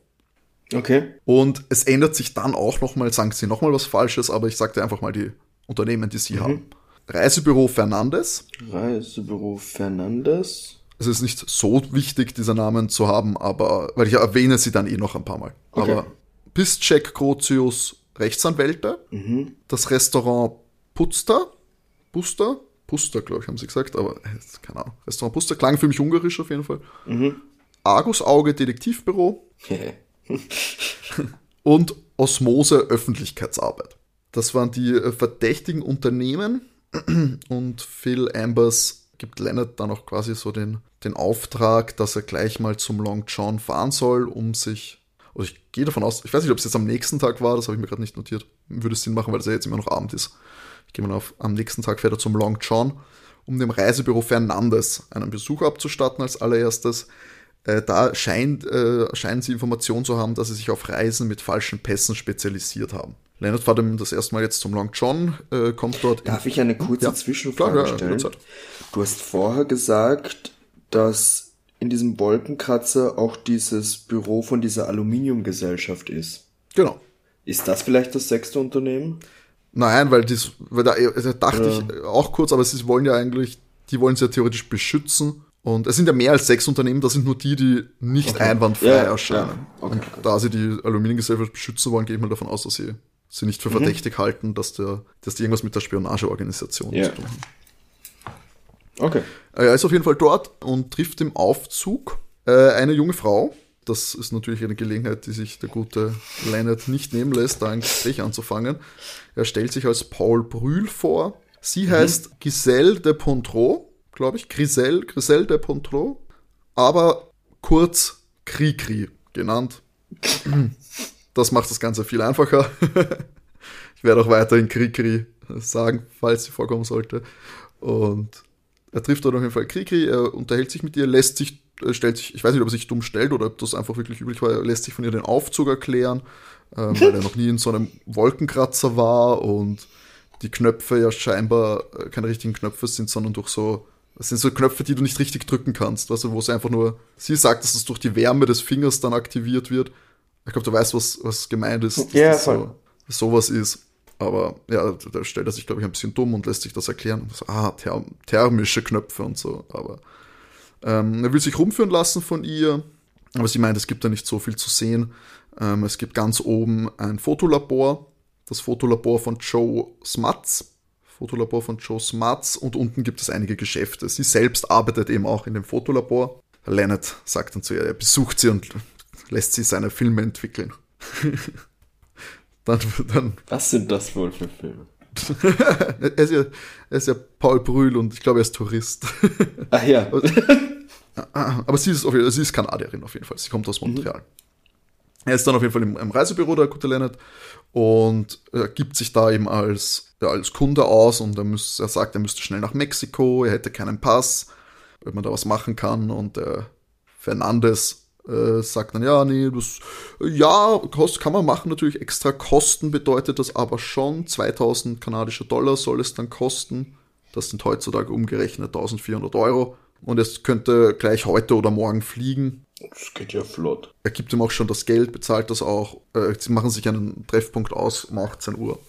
Okay. und es ändert sich dann auch nochmal, sagen sie nochmal was Falsches, aber ich sagte einfach mal die Unternehmen, die sie haben. Reisebüro Fernandes, Reisebüro Fernandes. es ist nicht so wichtig, diese Namen zu haben, aber, weil ich erwähne sie dann eh noch ein paar Mal. Okay. Aber Piszczek Grotius Rechtsanwälte, das Restaurant Puster, Puster, Puster, glaube ich, haben sie gesagt, aber äh, keine Ahnung. Restaurant Puster klang für mich ungarisch auf jeden Fall. Argus Auge Detektivbüro und Osmose Öffentlichkeitsarbeit. Das waren die äh, verdächtigen Unternehmen und Phil Ambers gibt Leonard dann auch quasi so den, den Auftrag, dass er gleich mal zum Long John fahren soll, um sich, oder ich gehe davon aus, ich weiß nicht, ob es jetzt am nächsten Tag war, das habe ich mir gerade nicht notiert, würde Sinn machen, weil es ja jetzt immer noch Abend ist. Ich gehe mal auf, am nächsten Tag fährt er zum Long John, um dem Reisebüro Fernandes einen Besuch abzustatten als allererstes. Äh, da scheint, äh, scheinen sie Informationen zu haben, dass sie sich auf Reisen mit falschen Pässen spezialisiert haben. Leonard fährt ihm das erste Mal jetzt zum Long John, äh, kommt dort. Darf ich eine kurze Ja, Zwischenfrage klar, ja, stellen? Du hast vorher gesagt, dass in diesem Wolkenkratzer auch dieses Büro von dieser Aluminiumgesellschaft ist. Genau. Ist das vielleicht das sechste Unternehmen? Nein, weil das, weil da, da dachte ich auch kurz, aber sie wollen ja eigentlich, die wollen sie ja theoretisch beschützen. Und es sind ja mehr als sechs Unternehmen, das sind nur die, die nicht einwandfrei Ja, erscheinen. ja. Okay, und okay. da sie die Aluminiumgesellschaft beschützen wollen, gehe ich mal davon aus, dass sie sie nicht für Mhm. verdächtig halten, dass, der, dass die irgendwas mit der Spionageorganisation Ja. zu tun haben. Okay. Er ist auf jeden Fall dort und trifft im Aufzug äh, eine junge Frau. Das ist natürlich eine Gelegenheit, die sich der gute Leonard nicht nehmen lässt, da ein Gespräch anzufangen. Er stellt sich als Paul Brühl vor. Sie heißt Giselle de Pontreau, glaube ich. Griselle, Griselle de Pontreau. Aber kurz Kri-Kri genannt. Das macht das Ganze viel einfacher. Ich werde auch weiterhin Kri-Kri sagen, falls sie vorkommen sollte. Und er trifft dort auf jeden Fall Krikri, er unterhält sich mit ihr, lässt sich, äh, stellt sich, ich weiß nicht, ob er sich dumm stellt oder ob das einfach wirklich üblich war, er lässt sich von ihr den Aufzug erklären, ähm, weil er noch nie in so einem Wolkenkratzer war und die Knöpfe ja scheinbar äh, keine richtigen Knöpfe sind, sondern durch so, das sind so Knöpfe, die du nicht richtig drücken kannst, du, wo es einfach nur, sie sagt, dass es durch die Wärme des Fingers dann aktiviert wird. Ich glaube, du weißt, was, was gemeint ist, dass Ja, das voll. so, sowas ist. Aber ja, da stellt er sich, glaube ich, ein bisschen dumm und lässt sich das erklären. So, ah, ther thermische Knöpfe und so. Aber ähm, er will sich rumführen lassen von ihr. Aber sie meint, es gibt da nicht so viel zu sehen. Ähm, es gibt ganz oben ein Fotolabor. Das Fotolabor von Joe Smuts. Fotolabor von Joe Smuts. Und unten gibt es einige Geschäfte. Sie selbst arbeitet eben auch in dem Fotolabor. Leonard sagt dann zu ihr, er besucht sie und lässt sie seine Filme entwickeln. dann, dann Was sind das wohl für Filme? er ist, ja, er ist ja Paul Brühl und ich glaube, er ist Tourist. Ach ja. Aber sie ist, auf, sie ist Kanadierin auf jeden Fall. Sie kommt aus Montreal. Er ist dann auf jeden Fall im, im Reisebüro, der gute Leonard, und er gibt sich da eben als, ja, als Kunde aus und er, muss, er sagt, er müsste schnell nach Mexiko, er hätte keinen Pass, wenn man da was machen kann. Und der Fernandes äh, sagt dann, ja, nee, das, ja, kost, kann man machen, natürlich extra Kosten bedeutet das aber schon. 2000 kanadische Dollar soll es dann kosten. Das sind heutzutage umgerechnet 1400 Euro. Und es könnte gleich heute oder morgen fliegen. Das geht ja flott. Er gibt ihm auch schon das Geld, bezahlt das auch. Äh, sie machen sich einen Treffpunkt aus um 18 Uhr.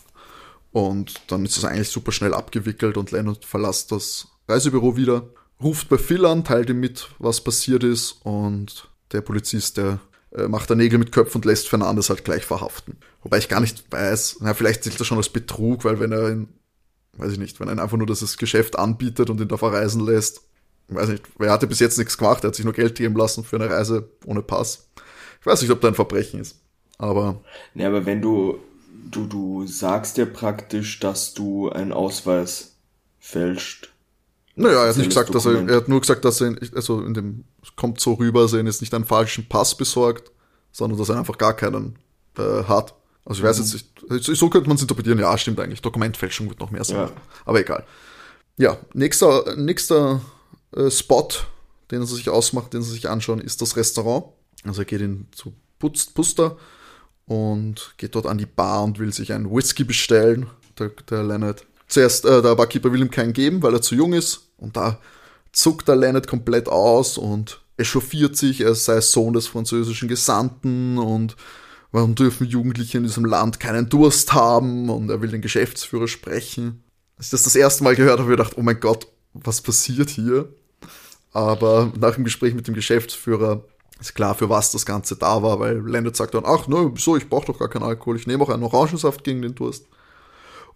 Und dann ist das eigentlich super schnell abgewickelt und Leonard verlässt das Reisebüro wieder, ruft bei Phil an, teilt ihm mit, was passiert ist und der Polizist, der äh, macht da Nägel mit Köpfen und lässt Fernandes halt gleich verhaften. Wobei ich gar nicht weiß, na, vielleicht zählt das schon als Betrug, weil wenn er ihn, weiß ich nicht, wenn er einfach nur das Geschäft anbietet und ihn da verreisen lässt, weiß nicht, er hatte bis jetzt nichts gemacht, er hat sich nur Geld geben lassen für eine Reise ohne Pass. Ich weiß nicht, ob da ein Verbrechen ist. Aber. Ne, aber wenn du, du, du sagst ja praktisch, dass du einen Ausweis fälscht. Naja, er hat nicht gesagt, Dokument. dass er, er hat nur gesagt, dass er, also in dem, kommt so rüber, dass er ihn jetzt nicht einen falschen Pass besorgt, sondern dass er einfach gar keinen äh, hat. Also ich weiß mhm. jetzt nicht, so könnte man es interpretieren, ja, stimmt eigentlich, Dokumentfälschung wird noch mehr sein. Ja. Aber egal. Ja, nächster, nächster äh, Spot, den er sich ausmacht, den sie sich anschauen, ist das Restaurant. Also er geht in zu Puster und geht dort an die Bar und will sich einen Whisky bestellen, der, der Leonard. Zuerst, äh, der Barkeeper will ihm keinen geben, weil er zu jung ist und da zuckt der Leonard komplett aus und echauffiert sich, er sei Sohn des französischen Gesandten und warum dürfen Jugendliche in diesem Land keinen Durst haben und er will den Geschäftsführer sprechen. Als ich das das erste Mal gehört habe, habe ich gedacht, oh mein Gott, was passiert hier? Aber nach dem Gespräch mit dem Geschäftsführer ist klar, für was das Ganze da war, weil Leonard sagt dann, ach, ne, so, ich brauche doch gar keinen Alkohol, ich nehme auch einen Orangensaft gegen den Durst.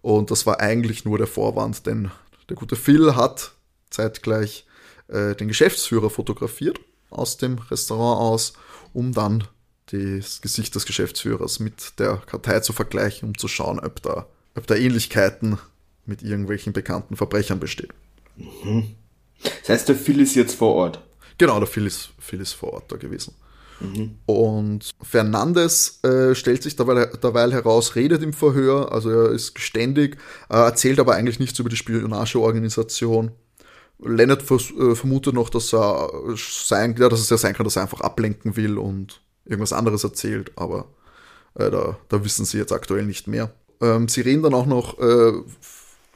Und das war eigentlich nur der Vorwand, denn der gute Phil hat zeitgleich äh, den Geschäftsführer fotografiert aus dem Restaurant aus, um dann das Gesicht des Geschäftsführers mit der Kartei zu vergleichen, um zu schauen, ob da, ob da Ähnlichkeiten mit irgendwelchen bekannten Verbrechern bestehen. Mhm. Das heißt, der Phil ist jetzt vor Ort. Genau, der Phil ist, Phil ist vor Ort da gewesen. Mhm. Und Fernandes äh, stellt sich derweil, derweil, heraus, redet im Verhör, also er ist geständig, äh, erzählt aber eigentlich nichts über die Spionageorganisation. Leonard vers äh, vermutet noch, dass er sein, ja, dass es ja sein kann, dass er einfach ablenken will und irgendwas anderes erzählt, aber äh, da, da wissen sie jetzt aktuell nicht mehr. Ähm, sie reden dann auch noch, äh,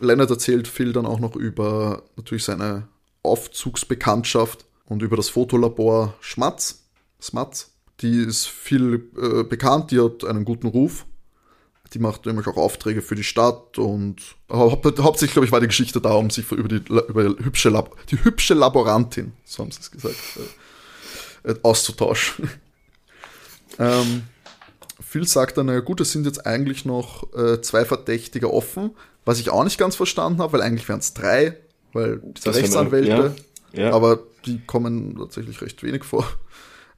Leonard erzählt Phil dann auch noch über natürlich seine Aufzugsbekanntschaft und über das Fotolabor Schmatz, Smatz. Die ist viel äh, bekannt, die hat einen guten Ruf. Die macht nämlich auch Aufträge für die Stadt und hau hauptsächlich, glaube ich, war die Geschichte da, um sich über die, über die, hübsche, Lab die hübsche Laborantin, so haben sie es gesagt, äh, äh, auszutauschen. ähm, Phil sagt dann, naja gut, es sind jetzt eigentlich noch äh, zwei Verdächtige offen, was ich auch nicht ganz verstanden habe, weil eigentlich wären es drei, weil diese Rechtsanwälte, ja, ja. aber die kommen tatsächlich recht wenig vor.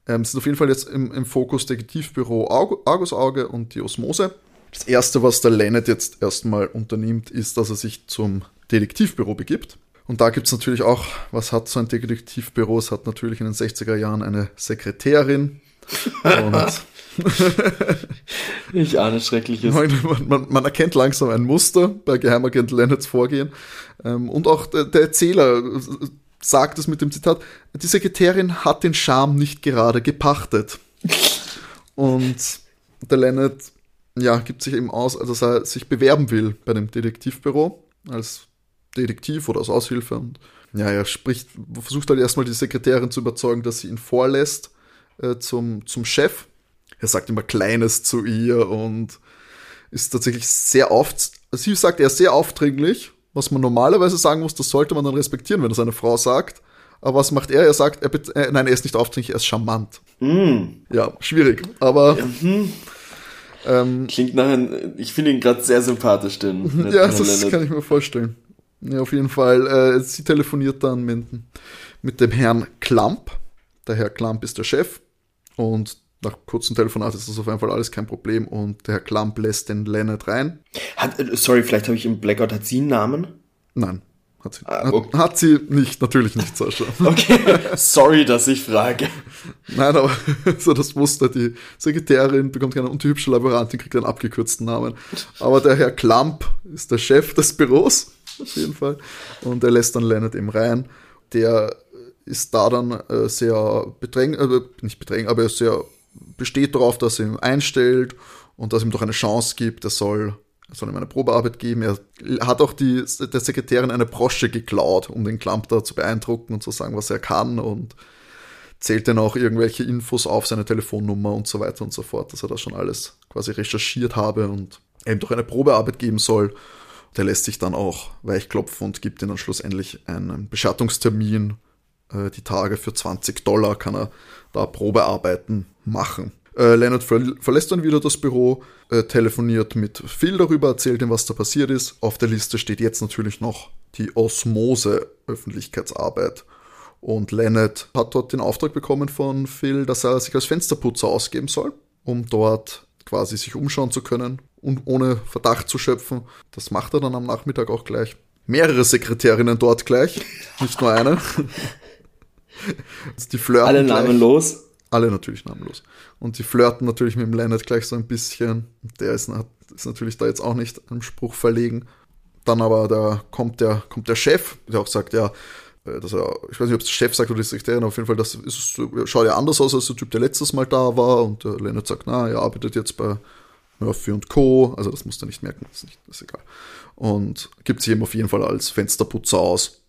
Ähm, sind auf jeden Fall jetzt im, im Fokus Detektivbüro Argus Auge und die Osmose. Das erste, was der Lennet jetzt erstmal unternimmt, ist, dass er sich zum Detektivbüro begibt. Und da gibt es natürlich auch, was hat so ein Detektivbüro? Es hat natürlich in den 60er Jahren eine Sekretärin. ich ahne Schreckliches. Man, man, man, erkennt langsam ein Muster bei Geheimagent Lennarts Vorgehen. Ähm, und auch der Erzähler sagt es mit dem Zitat, die Sekretärin hat den Charme nicht gerade gepachtet. Und der Lennart, ja, gibt sich eben aus, dass er sich bewerben will bei dem Detektivbüro als Detektiv oder als Aushilfe. Und ja, er spricht, versucht halt erstmal die Sekretärin zu überzeugen, dass sie ihn vorlässt äh, zum, zum Chef er sagt immer Kleines zu ihr und ist tatsächlich sehr oft, sie sagt, er ist sehr aufdringlich, was man normalerweise sagen muss, das sollte man dann respektieren, wenn das eine Frau sagt. Aber was macht er? Er sagt, er, äh, nein, er ist nicht aufdringlich, er ist charmant. Mm. Ja, schwierig, aber. Ja, hm. ähm, Klingt nachher, ich finde ihn gerade sehr sympathisch, den. ja, das Leonard. kann ich mir vorstellen. Ja, auf jeden Fall. Äh, sie telefoniert dann mit, mit dem Herrn Klamp. Der Herr Klamp ist der Chef und nach kurzem Telefonat ist das auf jeden Fall alles kein Problem und der Herr Klamp lässt den Leonard rein. Hat, äh, sorry, vielleicht habe ich im Blackout, hat sie einen Namen? Nein. Hat sie, ah, okay. hat, hat, sie nicht, natürlich nicht, Sascha. Okay, sorry, dass ich frage. Nein, aber so das Muster, die Sekretärin bekommt keinen und die hübsche Laborantin kriegt einen abgekürzten Namen. Aber der Herr Klamp ist der Chef des Büros, auf jeden Fall. Und er lässt dann Leonard eben rein. Der ist da dann äh, sehr bedrängt, äh, nicht bedrängt, aber sehr besteht darauf, dass er ihn einstellt und dass ihm doch eine Chance gibt. Er soll, er soll ihm eine Probearbeit geben. Er hat auch die, der Sekretärin eine Brosche geklaut, um den Klamp da zu beeindrucken und zu sagen, was er kann und zählt dann auch irgendwelche Infos auf seine Telefonnummer und so weiter und so fort, dass er das schon alles quasi recherchiert habe und ihm doch eine Probearbeit geben soll. Der lässt sich dann auch weichklopfen und gibt ihm dann schlussendlich einen Beschattungstermin äh, die Tage für 20 Dollar kann er da Probearbeiten machen. Äh, Leonard ver verlässt dann wieder das Büro, äh, telefoniert mit Phil darüber, erzählt ihm, was da passiert ist. Auf der Liste steht jetzt natürlich noch die Osmose-Öffentlichkeitsarbeit. Und Leonard hat dort den Auftrag bekommen von Phil, dass er sich als Fensterputzer ausgeben soll, um dort quasi sich umschauen zu können und ohne Verdacht zu schöpfen. Das macht er dann am Nachmittag auch gleich. Mehrere Sekretärinnen dort gleich, nicht nur eine. die flirten Alle namenlos. Alle natürlich namenlos. Und die flirten natürlich mit dem Leonard gleich so ein bisschen. Der ist, ist natürlich da jetzt auch nicht am Spruch verlegen. Dann aber da kommt der, kommt der Chef, der auch sagt, ja, äh, dass er, ich weiß nicht, ob es der Chef sagt oder die Sekretärin, auf jeden Fall, das ist, schaut ja anders aus als der Typ, der letztes Mal da war. Und der Leonard sagt, na, er arbeitet jetzt bei Murphy und Co. Also das muss er nicht merken, das ist, nicht, das ist egal. Und gibt sich eben auf jeden Fall als Fensterputzer aus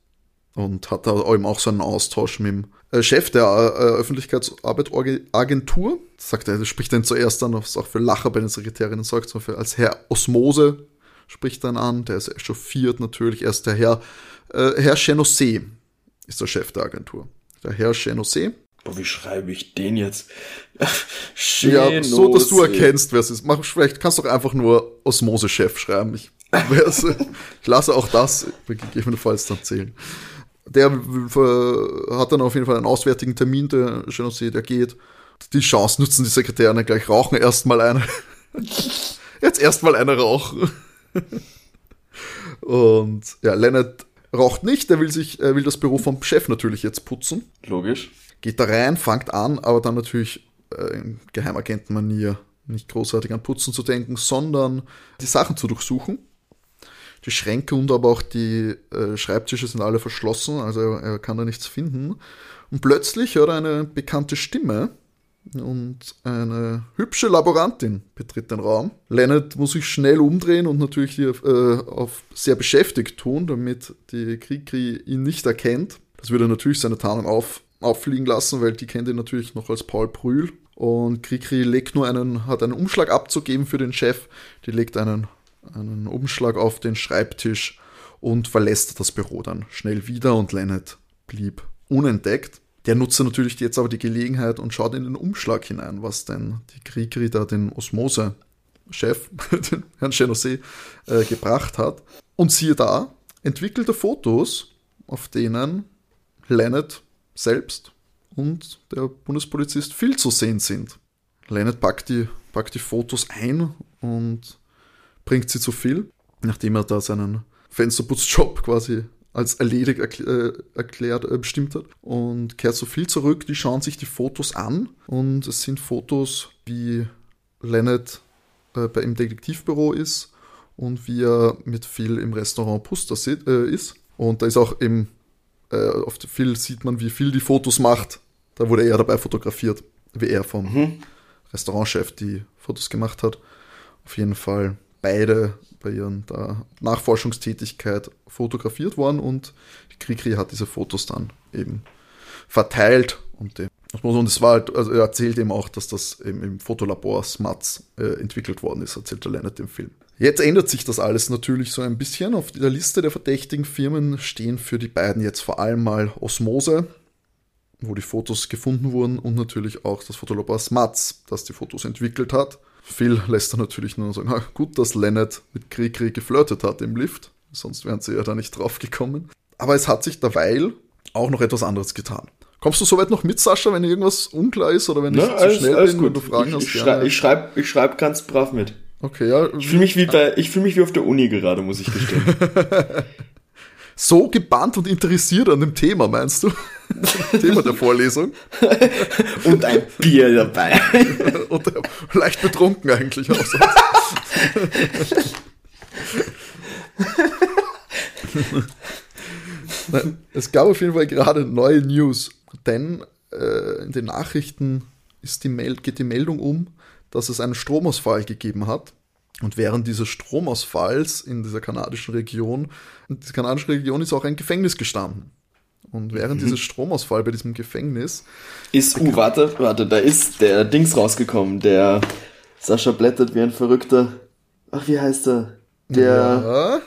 und hat da eben auch so einen Austausch mit dem äh, Chef der äh, Öffentlichkeitsarbeit-Agentur. Sagt er, spricht dann zuerst an, was auch für Lacher bei den Sekretärinnen sorgt, so als Herr Osmose spricht dann an, der ist echauffiert natürlich, er ist der Herr, äh, Herr Chenosé ist der Chef der Agentur. Der Herr Chenosé. Boah, wie schreibe ich den jetzt? ja, so, dass du erkennst, wer es ist. Mach, vielleicht kannst du doch einfach nur Osmose-Chef schreiben. Ich, ich lasse auch das gegebenenfalls dann zählen der hat dann auf jeden Fall einen auswärtigen Termin, der Genosee, der geht. Die Chance nutzen die Sekretäre gleich, rauchen erstmal eine. Jetzt erstmal eine rauchen. Und ja, Leonard raucht nicht, er will sich, er will das Büro vom Chef natürlich jetzt putzen. Logisch. Geht da rein, fängt an, aber dann natürlich äh, in Geheimagentenmanier nicht großartig an Putzen zu denken, sondern die Sachen zu durchsuchen. Die Schränke und aber auch die äh, Schreibtische sind alle verschlossen, also er, er kann da nichts finden. Und plötzlich hört er eine bekannte Stimme und eine hübsche Laborantin betritt den Raum. Leonard muss sich schnell umdrehen und natürlich hier, äh, auf sehr beschäftigt tun, damit die Krikri ihn nicht erkennt. Das würde natürlich seine Tarnung auf, auffliegen lassen, weil die kennt ihn natürlich noch als Paul Brühl. Und Krikri legt nur einen, hat einen Umschlag abzugeben für den Chef. Die legt einen einen Umschlag auf den Schreibtisch und verlässt das Büro dann schnell wieder und Leonard blieb unentdeckt. Der nutzt natürlich jetzt aber die Gelegenheit und schaut in den Umschlag hinein, was denn die Kriegerin da den Osmose-Chef, den Herrn Genosé, äh, gebracht hat. Und siehe da, entwickelte Fotos, auf denen Leonard selbst und der Bundespolizist viel zu sehen sind. Leonard packt die, packt die Fotos ein und bringt sie zu viel, nachdem er da seinen Fensterputzjob quasi als erledigt erkl äh, erklärt, äh, bestimmt hat und kehrt so viel zurück. Die schauen sich die Fotos an und es sind Fotos, wie Leonard äh, bei im Detektivbüro ist und wie er mit Phil im Restaurant Puster äh, ist. Und da ist auch im, äh, auf Phil sieht man, wie Phil die Fotos macht. Da wurde er dabei fotografiert, wie er vom mhm. Restaurantchef die Fotos gemacht hat. Auf jeden Fall beide bei ihren Nachforschungstätigkeit fotografiert worden und Krikri hat diese Fotos dann eben verteilt und dem und es war halt, also er erzählt eben auch, dass das eben im Fotolabor Smuts äh, entwickelt worden ist, erzählt er Leonard im Film. Jetzt ändert sich das alles natürlich so ein bisschen. Auf der Liste der verdächtigen Firmen stehen für die beiden jetzt vor allem mal Osmose, wo die Fotos gefunden wurden, und natürlich auch das Fotolabor Smuts, das die Fotos entwickelt hat. Phil lässt dann natürlich nur sagen, gut, dass Leonard mit Krikri geflirtet hat im Lift, sonst wären sie ja da nicht drauf gekommen. Aber es hat sich derweil auch noch etwas anderes getan. Kommst du soweit noch mit, Sascha, wenn irgendwas unklar ist oder wenn ich ja, zu schnell alles bin, gut. du Fragen ich, hast? Ich, schrei ich schreibe ich schreib ganz brav mit. Okay, ja. Ich fühle mich wie bei, ich fühle mich wie auf der Uni gerade, muss ich gestehen. so gebannt und interessiert an dem Thema, meinst du? Thema der Vorlesung. und ein Bier dabei. und leicht betrunken eigentlich auch sonst. es gab auf jeden Fall gerade neue News, denn äh, in den Nachrichten ist die geht die Meldung um, dass es einen Stromausfall gegeben hat und während dieses Stromausfalls in dieser kanadischen Region, in dieser kanadischen Region ist auch ein Gefängnis gestanden. Und während mhm. dieses Stromausfall bei diesem Gefängnis. Ist, uh, warte, warte, da ist der Dings rausgekommen, der Sascha blättert wie ein Verrückter. Ach, wie heißt er? Der, Ja,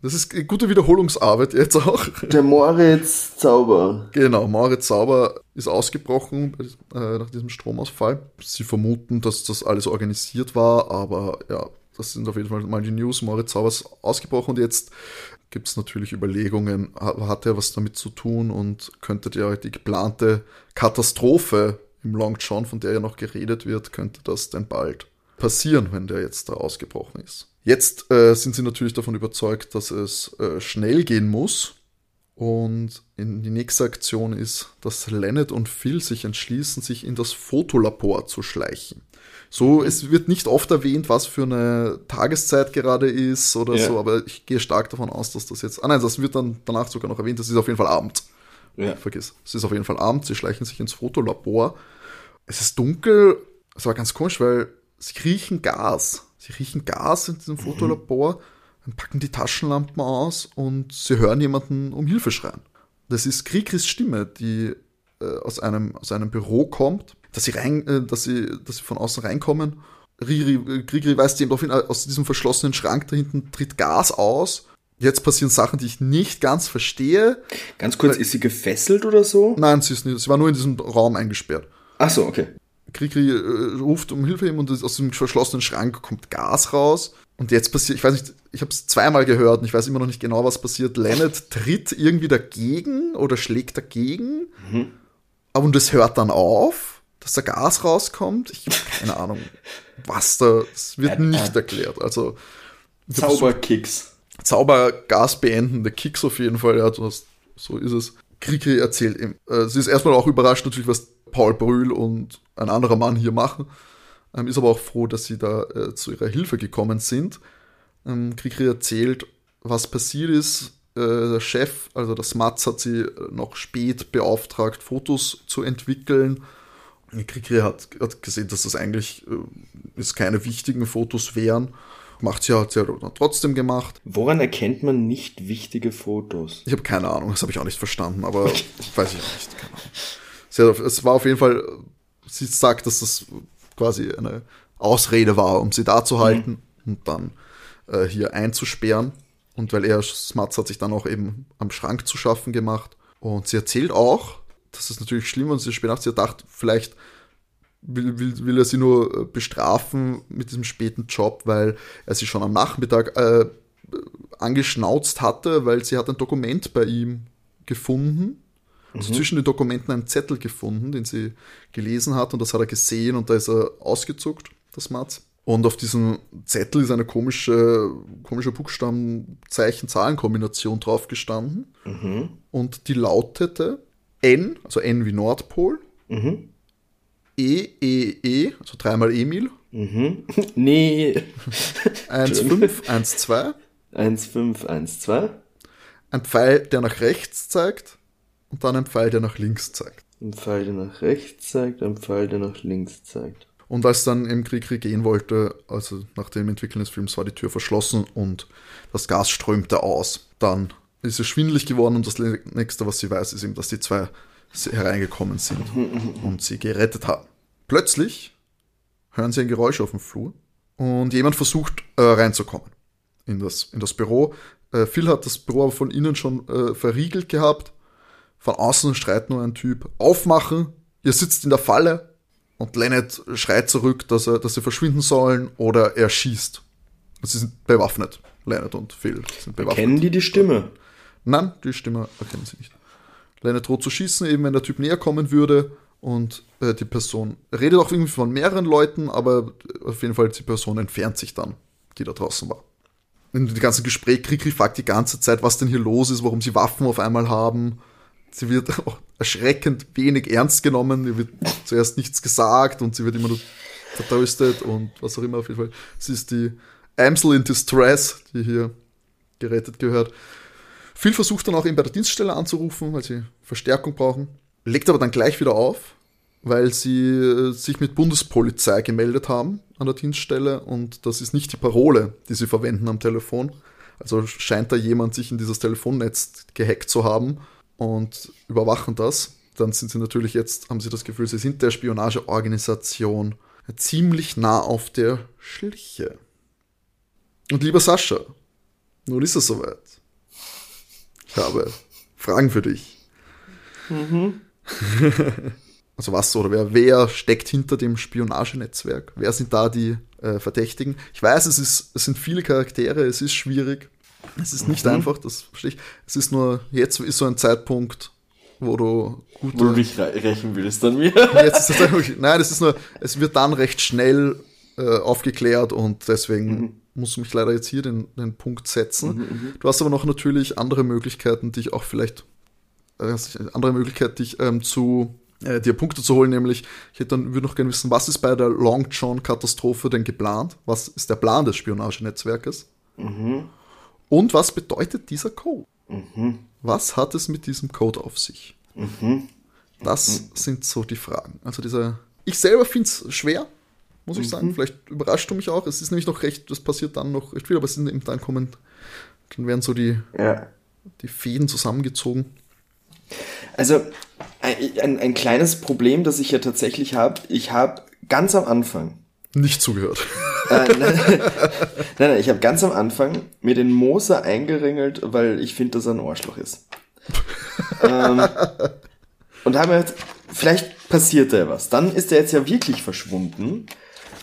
das ist gute Wiederholungsarbeit jetzt auch. der Moritz Zauber. Genau, Moritz Sauber ist ausgebrochen äh, nach diesem Stromausfall. Sie vermuten, dass das alles organisiert war, aber ja, das sind auf jeden Fall mal die News. Moritz Sauber ist ausgebrochen und jetzt gibt es natürlich Überlegungen, ha- hat er was damit zu tun und könnte der die geplante Katastrophe im Long John, von der ja noch geredet wird, könnte das denn bald passieren, wenn der jetzt da ausgebrochen ist. Jetzt äh, sind sie natürlich davon überzeugt, dass es äh, schnell gehen muss. Und die nächste Aktion ist, dass Lennart und Phil sich entschließen, sich in das Fotolabor zu schleichen. So, es wird nicht oft erwähnt, was für eine Tageszeit gerade ist oder Ja. so, aber ich gehe stark davon aus, dass das jetzt. Ah nein, das wird dann danach sogar noch erwähnt, das ist auf jeden Fall Abend. Ja. Vergiss. Es ist auf jeden Fall Abend, sie schleichen sich ins Fotolabor. Es ist dunkel, es war ganz komisch, weil sie riechen Gas. Sie riechen Gas in diesem Fotolabor, dann packen die Taschenlampen aus und sie hören jemanden um Hilfe schreien. Das ist Krigris Stimme, die äh, aus, einem, aus einem Büro kommt, dass sie, rein, äh, dass sie, dass sie von außen reinkommen. Riri, Krigri weist eben darauf hin, äh, aus diesem verschlossenen Schrank da hinten tritt Gas aus. Jetzt passieren Sachen, die ich nicht ganz verstehe. Ganz kurz, ist sie gefesselt oder so? Nein, sie, ist nicht, sie war nur in diesem Raum eingesperrt. Ach so, okay. Krikri äh, ruft um Hilfe ihm und aus dem verschlossenen Schrank kommt Gas raus. Und jetzt passiert, ich weiß nicht, ich habe es zweimal gehört und ich weiß immer noch nicht genau, was passiert. Leonard tritt irgendwie dagegen oder schlägt dagegen. Aber und es hört dann auf, dass da Gas rauskommt. Ich habe keine Ahnung, was da, es wird nicht erklärt. Also Zauberkicks. Zaubergas beendende Kicks auf jeden Fall, ja, du hast, so ist es. Kriki erzählt ihm. Äh, sie ist erstmal auch überrascht natürlich, was Paul Brühl und ein anderer Mann hier machen. Ähm, ist aber auch froh, dass sie da äh, zu ihrer Hilfe gekommen sind. Ähm, Krikri erzählt, was passiert ist. Äh, der Chef, also das Matz, hat sie noch spät beauftragt, Fotos zu entwickeln. Krikri hat, hat gesehen, dass das eigentlich äh, keine wichtigen Fotos wären. Macht sie hat sie trotzdem gemacht. Woran erkennt man nicht wichtige Fotos? Ich habe keine Ahnung, das habe ich auch nicht verstanden, aber weiß ich auch nicht. Keine Ahnung. Hat, es war auf jeden Fall, sie sagt, dass das quasi eine Ausrede war, um sie da zu halten und dann äh, hier einzusperren. Und weil er, Smatz hat sich dann auch eben am Schrank zu schaffen gemacht. Und sie erzählt auch, das ist natürlich schlimm, und sie spät nachts, sie gedacht, vielleicht will, will, will er sie nur äh, bestrafen mit diesem späten Job, weil er sie schon am Nachmittag äh, angeschnauzt hatte, weil sie hat ein Dokument bei ihm gefunden. Also zwischen den Dokumenten einen Zettel gefunden, den sie gelesen hat und das hat er gesehen und da ist er ausgezuckt, das Matz. Und auf diesem Zettel ist eine komische, komische Buchstaben-Zeichen-Zahlen-Kombination drauf gestanden. Und die lautete N, also N wie Nordpol, Mhm. E, E, E, also dreimal Emil, Mhm. Nee. 1, 5, 1, 2, 1, 5, 1, 2. ein Pfeil, der nach rechts zeigt und dann ein Pfeil, der nach links zeigt. Ein Pfeil, der nach rechts zeigt, ein Pfeil, der nach links zeigt. Und als dann im Krieg gehen wollte, also nach dem Entwickeln des Films, war die Tür verschlossen und das Gas strömte aus. Dann ist es schwindelig geworden und das nächste, was sie weiß, ist eben, dass die zwei hereingekommen sind und sie gerettet haben. Plötzlich hören sie ein Geräusch auf dem Flur und jemand versucht äh, reinzukommen in das, in das Büro. Äh, Phil hat das Büro aber von innen schon äh, verriegelt gehabt. Von außen schreit nur ein Typ, aufmachen, ihr sitzt in der Falle. Und Lennart schreit zurück, dass, er, dass sie verschwinden sollen oder er schießt. Sie sind bewaffnet. Lennart und Phil sind bewaffnet. Kennen die die Stimme? Nein, die Stimme erkennen sie nicht. Lennart droht zu schießen, eben wenn der Typ näher kommen würde. Und äh, die Person redet auch irgendwie von mehreren Leuten, aber auf jeden Fall die Person entfernt sich dann, die da draußen war. In die ganze Gespräch, Krikri fragt die ganze Zeit, was denn hier los ist, warum sie Waffen auf einmal haben. Sie wird auch erschreckend wenig ernst genommen. Ihr wird zuerst nichts gesagt und sie wird immer nur vertröstet und was auch immer auf jeden Fall. Sie ist die Amsel in Distress, die hier gerettet gehört. Phil versucht dann auch eben bei der Dienststelle anzurufen, weil sie Verstärkung brauchen. Legt aber dann gleich wieder auf, weil sie äh, sich mit Bundespolizei gemeldet haben an der Dienststelle und das ist nicht die Parole, die sie verwenden am Telefon. Also scheint da jemand sich in dieses Telefonnetz gehackt zu haben und überwachen das. Dann sind sie natürlich jetzt, haben sie das Gefühl, sie sind der Spionageorganisation ziemlich nah auf der Schliche. Und lieber Sascha, Nun ist es soweit. Ich habe Fragen für dich. Mhm. also was oder wer, wer steckt hinter dem Spionagenetzwerk? Wer sind da die äh, Verdächtigen? Ich weiß, es, ist, es sind viele Charaktere, es ist schwierig. Es ist nicht mhm. einfach, das verstehe ich. Es ist nur, jetzt ist so ein Zeitpunkt, wo du gut. Wo du dich rächen willst an mir. Jetzt ist das nein, das ist nur, es wird dann recht schnell äh, aufgeklärt und deswegen mhm. Muss mich leider jetzt hier den, den Punkt setzen. Mhm, mhm, du hast aber noch natürlich andere Möglichkeiten, dich auch vielleicht, äh, andere Möglichkeit, dich ähm, zu äh, dir Punkte zu holen, nämlich ich hätte dann würde noch gerne wissen, was ist bei der Long John Katastrophe denn geplant? Was ist der Plan des Spionagenetzwerkes? Mhm. Und was bedeutet dieser Code? Mhm. Was hat es mit diesem Code auf sich? Mhm. Das mhm. sind so die Fragen. Also dieser, ich selber finde es schwer, muss ich sagen. Vielleicht überrascht du mich auch. Es ist nämlich noch recht, das passiert dann noch recht viel, aber es sind eben dann kommen, dann werden so die, ja. die Fäden zusammengezogen. Also ein, ein, ein kleines Problem, das ich ja tatsächlich habe, ich habe ganz am Anfang nicht zugehört. Äh, nein, nein, nein, ich habe ganz am Anfang mir den Moser eingeringelt, weil ich finde, dass er ein Arschloch ist. ähm, und habe mir gedacht, vielleicht passiert da was. Dann ist er jetzt ja wirklich verschwunden.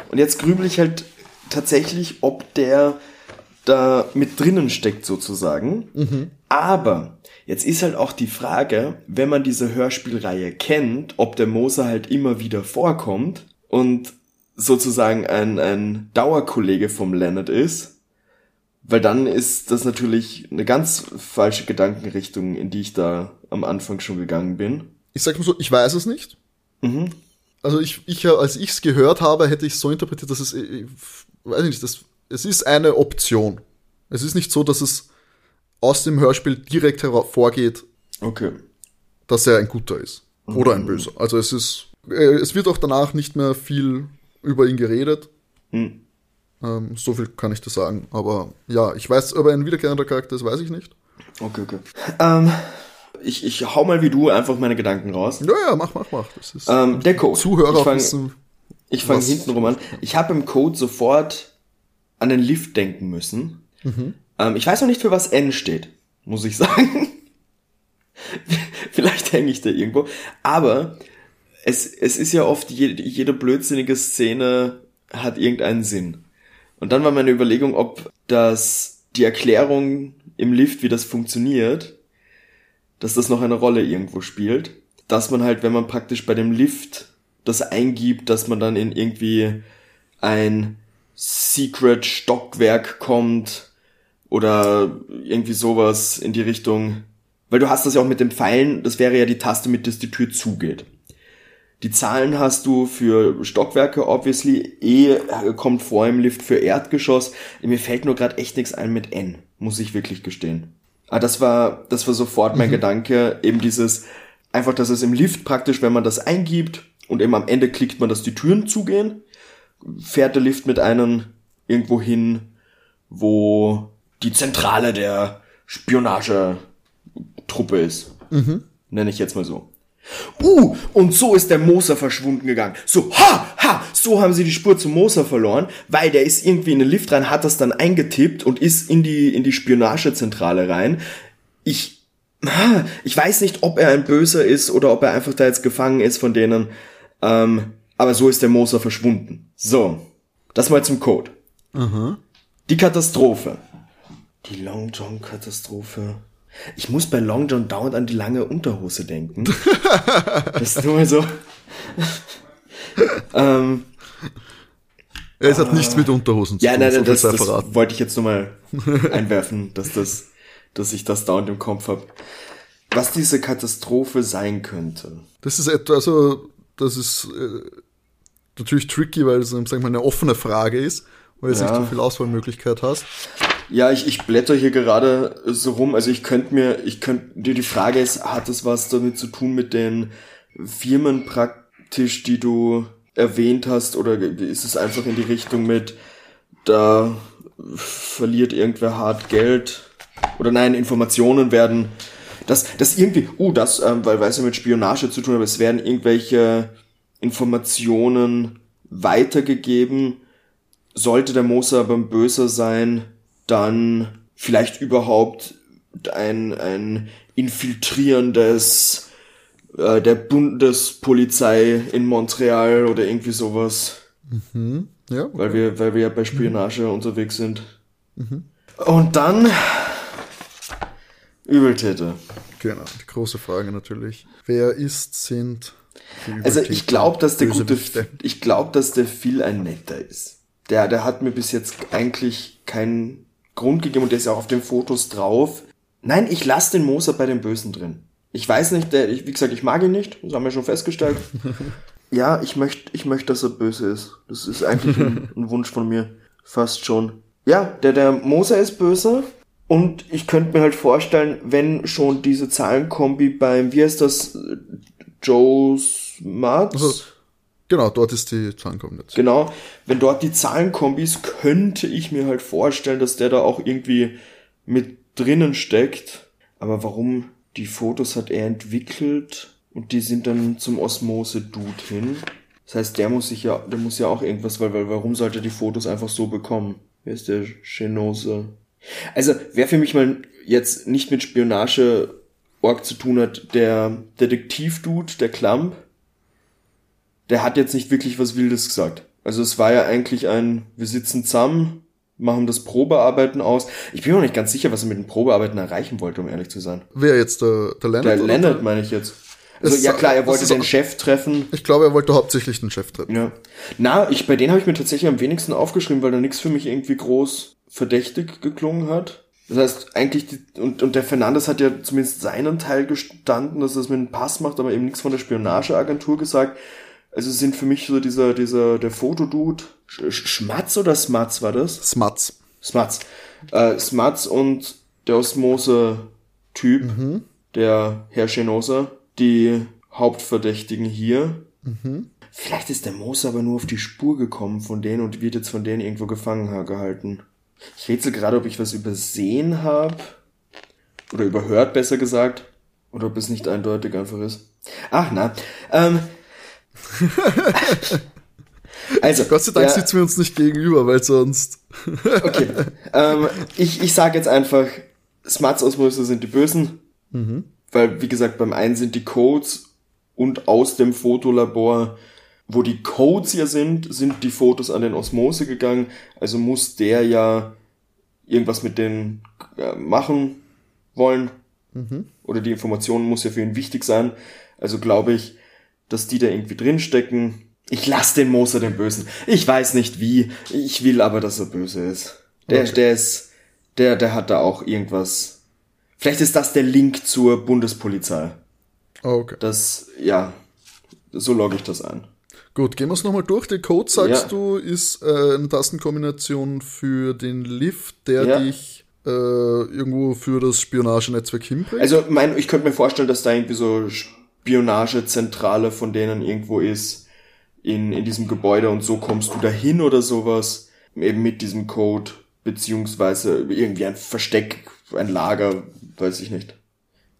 Und jetzt grübel ich halt tatsächlich, ob der da mit drinnen steckt sozusagen. Mhm. Aber jetzt ist halt auch die Frage, wenn man diese Hörspielreihe kennt, ob der Moser halt immer wieder vorkommt und sozusagen ein, ein Dauerkollege vom Leonard ist. Weil dann ist das natürlich eine ganz falsche Gedankenrichtung, in die ich da am Anfang schon gegangen bin. Ich sag mal so, ich weiß es nicht. Mhm. Also ich, ich, als ich es gehört habe, hätte ich es so interpretiert, dass es, ich, äh, weiß nicht, das, es ist eine Option. Es ist nicht so, dass es aus dem Hörspiel direkt hervorgeht, okay. dass er ein Guter ist. Oder ein mhm. Böser. Also es ist, äh, es wird auch danach nicht mehr viel über ihn geredet. Mhm. Ähm, so viel kann ich da sagen. Aber ja, ich weiß, ob er ein wiederkehrender Charakter ist, weiß ich nicht. Okay, okay. Ähm, ich, ich hau mal wie du einfach meine Gedanken raus. Ja, ja, mach, mach, mach. Das ist ähm, der Code. Zuhörer ich fang, wissen. Ich fange hinten rum an. Ich habe im Code sofort an den Lift denken müssen. Mhm. Ähm, ich weiß noch nicht, für was N steht, muss ich sagen. Vielleicht hänge ich da irgendwo. Aber es, es ist ja oft, jede, jede blödsinnige Szene hat irgendeinen Sinn. Und dann war meine Überlegung, ob das die Erklärung im Lift, wie das funktioniert, dass das noch eine Rolle irgendwo spielt. Dass man halt, wenn man praktisch bei dem Lift das eingibt, dass man dann in irgendwie ein Secret Stockwerk kommt oder irgendwie sowas in die Richtung. Weil du hast das ja auch mit dem Pfeilen, das wäre ja die Taste, mit der die Tür zugeht. Die Zahlen hast du für Stockwerke, obviously. E äh, kommt vor im Lift für Erdgeschoss. Mir fällt nur gerade echt nichts ein mit N, muss ich wirklich gestehen. Ah, das war, das war sofort mein mhm. Gedanke, eben dieses, einfach, dass es im Lift praktisch, wenn man das eingibt und eben am Ende klickt man, dass die Türen zugehen, fährt der Lift mit einem irgendwo hin, wo die Zentrale der Spionagetruppe ist. Mhm. Nenne ich jetzt mal so. Uh, und so ist der Moser verschwunden gegangen. So, ha, ha, so haben sie die Spur zum Moser verloren, weil der ist irgendwie in den Lift rein, hat das dann eingetippt und ist in die, in die Spionagezentrale rein. Ich, ich weiß nicht, ob er ein Böser ist oder ob er einfach da jetzt gefangen ist von denen. Ähm, aber so ist der Moser verschwunden. So, das mal zum Code. Aha. Die Katastrophe. Die Long John Katastrophe. Ich muss bei Long John dauernd an die lange Unterhose denken. das ist nur so. ähm, es hat nichts mit Unterhosen zu ja, tun. Ja, nein, nein, das, das wollte ich jetzt nur mal einwerfen, dass das, dass ich das dauernd im Kopf habe. Was diese Katastrophe sein könnte. Das ist etwa, also, das ist äh, natürlich tricky, weil es, sagen wir mal, eine offene Frage ist, weil du ja. nicht so viel Auswahlmöglichkeit hast. Ja, ich, ich blätter hier gerade so rum. Also ich könnte mir, ich könnte die Frage ist, hat das was damit zu tun mit den Firmen praktisch, die du erwähnt hast, oder ist es einfach in die Richtung mit, da verliert irgendwer hart Geld? Oder nein, Informationen werden, das, das irgendwie, uh, das, ähm, weil weiß ja mit Spionage zu tun, aber es werden irgendwelche Informationen weitergegeben. Sollte der Moser beim Böser sein, dann vielleicht überhaupt ein, ein infiltrierendes äh, der Bundespolizei in Montreal oder irgendwie sowas. Mhm. Ja. Weil wir, weil wir ja bei Spionage mhm. unterwegs sind. Mhm. Und dann Übeltäter. Genau, die große Frage natürlich. Wer ist, sind Also ich glaube, dass der gute, ich glaube, dass der Phil ein netter ist. Der, der hat mir bis jetzt eigentlich keinen Grund gegeben und der ist ja auch auf den Fotos drauf. Nein, ich lasse den Moser bei den Bösen drin. Ich weiß nicht, der, ich, wie gesagt, ich mag ihn nicht, das haben wir schon festgestellt. ja, ich möchte, ich möchte, dass er böse ist. Das ist eigentlich ein, ein Wunsch von mir. Fast schon. Ja, der, der Moser ist böse. Und ich könnte mir halt vorstellen, wenn schon diese Zahlenkombi beim, wie heißt das, Joe's Mats? Also, genau, dort ist die Zahlenkombination. Genau, wenn dort die Zahlenkombis, könnte ich mir halt vorstellen, dass der da auch irgendwie mit drinnen steckt. Aber warum die Fotos hat er entwickelt und die sind dann zum Osmose-Dude hin? Das heißt, der muss sich ja, der muss ja auch irgendwas, weil, weil warum sollte er die Fotos einfach so bekommen? Wer ist der Genose? Also, wer für mich mal jetzt nicht mit Spionage Org zu tun hat, der Detektiv-Dude, der Klump, der hat jetzt nicht wirklich was Wildes gesagt. Also es war ja eigentlich ein, wir sitzen zusammen, machen das Probearbeiten aus. Ich bin mir noch nicht ganz sicher, was er mit den Probearbeiten erreichen wollte, um ehrlich zu sein. Wer jetzt, der, der Leonard? Der Leonard meine ich jetzt. Also, ja klar, er wollte den Chef treffen. Ich glaube, er wollte hauptsächlich den Chef treffen. Ja. Na, ich, bei denen habe ich mir tatsächlich am wenigsten aufgeschrieben, weil da nichts für mich irgendwie groß verdächtig geklungen hat. Das heißt, eigentlich, die, und, und der Fernandes hat ja zumindest seinen Teil gestanden, dass er es mit einem Pass macht, aber eben nichts von der Spionageagentur gesagt. Also sind für mich so dieser, dieser, der Fotodude, Schmatz oder Smatz war das? Smatz. Smatz. Äh, Smatz und der Osmose-Typ, mhm. der Herr Schenosa, die Hauptverdächtigen hier. Mhm. Vielleicht ist der Moser aber nur auf die Spur gekommen von denen und wird jetzt von denen irgendwo gefangen gehalten. Ich rätsel gerade, ob ich was übersehen habe. Oder überhört, besser gesagt. Oder ob es nicht eindeutig einfach ist. Ach, na. Ähm. Also, Gott sei Dank ja, sitzen wir uns nicht gegenüber, weil sonst. okay. Ähm, ich, ich sage jetzt einfach, Smarts Osmose sind die Bösen. Mhm weil, wie gesagt, beim einen sind die Codes und aus dem Fotolabor, wo die Codes hier sind, sind die Fotos an den Osmose gegangen. Also muss der ja irgendwas mit denen äh, machen wollen. Mhm. Oder die Information muss ja für ihn wichtig sein. Also glaube ich, dass die da irgendwie drinstecken. Ich lass den Moser den Bösen. Ich weiß nicht wie. Ich will aber, dass er böse ist. Der, okay. der ist, der, der hat da auch irgendwas Vielleicht ist das der Link zur Bundespolizei. Okay. Das, ja, so logge ich das ein. Gut, gehen wir es nochmal durch. Der Code, sagst ja. du, ist äh, eine Tastenkombination für den Lift, der ja. dich äh, irgendwo für das Spionagenetzwerk hinbringt. Also, mein, ich könnte mir vorstellen, dass da irgendwie so Spionagezentrale von denen irgendwo ist in, in diesem Gebäude und so kommst du dahin oder sowas. Eben mit diesem Code, beziehungsweise irgendwie ein Versteck, ein Lager, weiß ich nicht.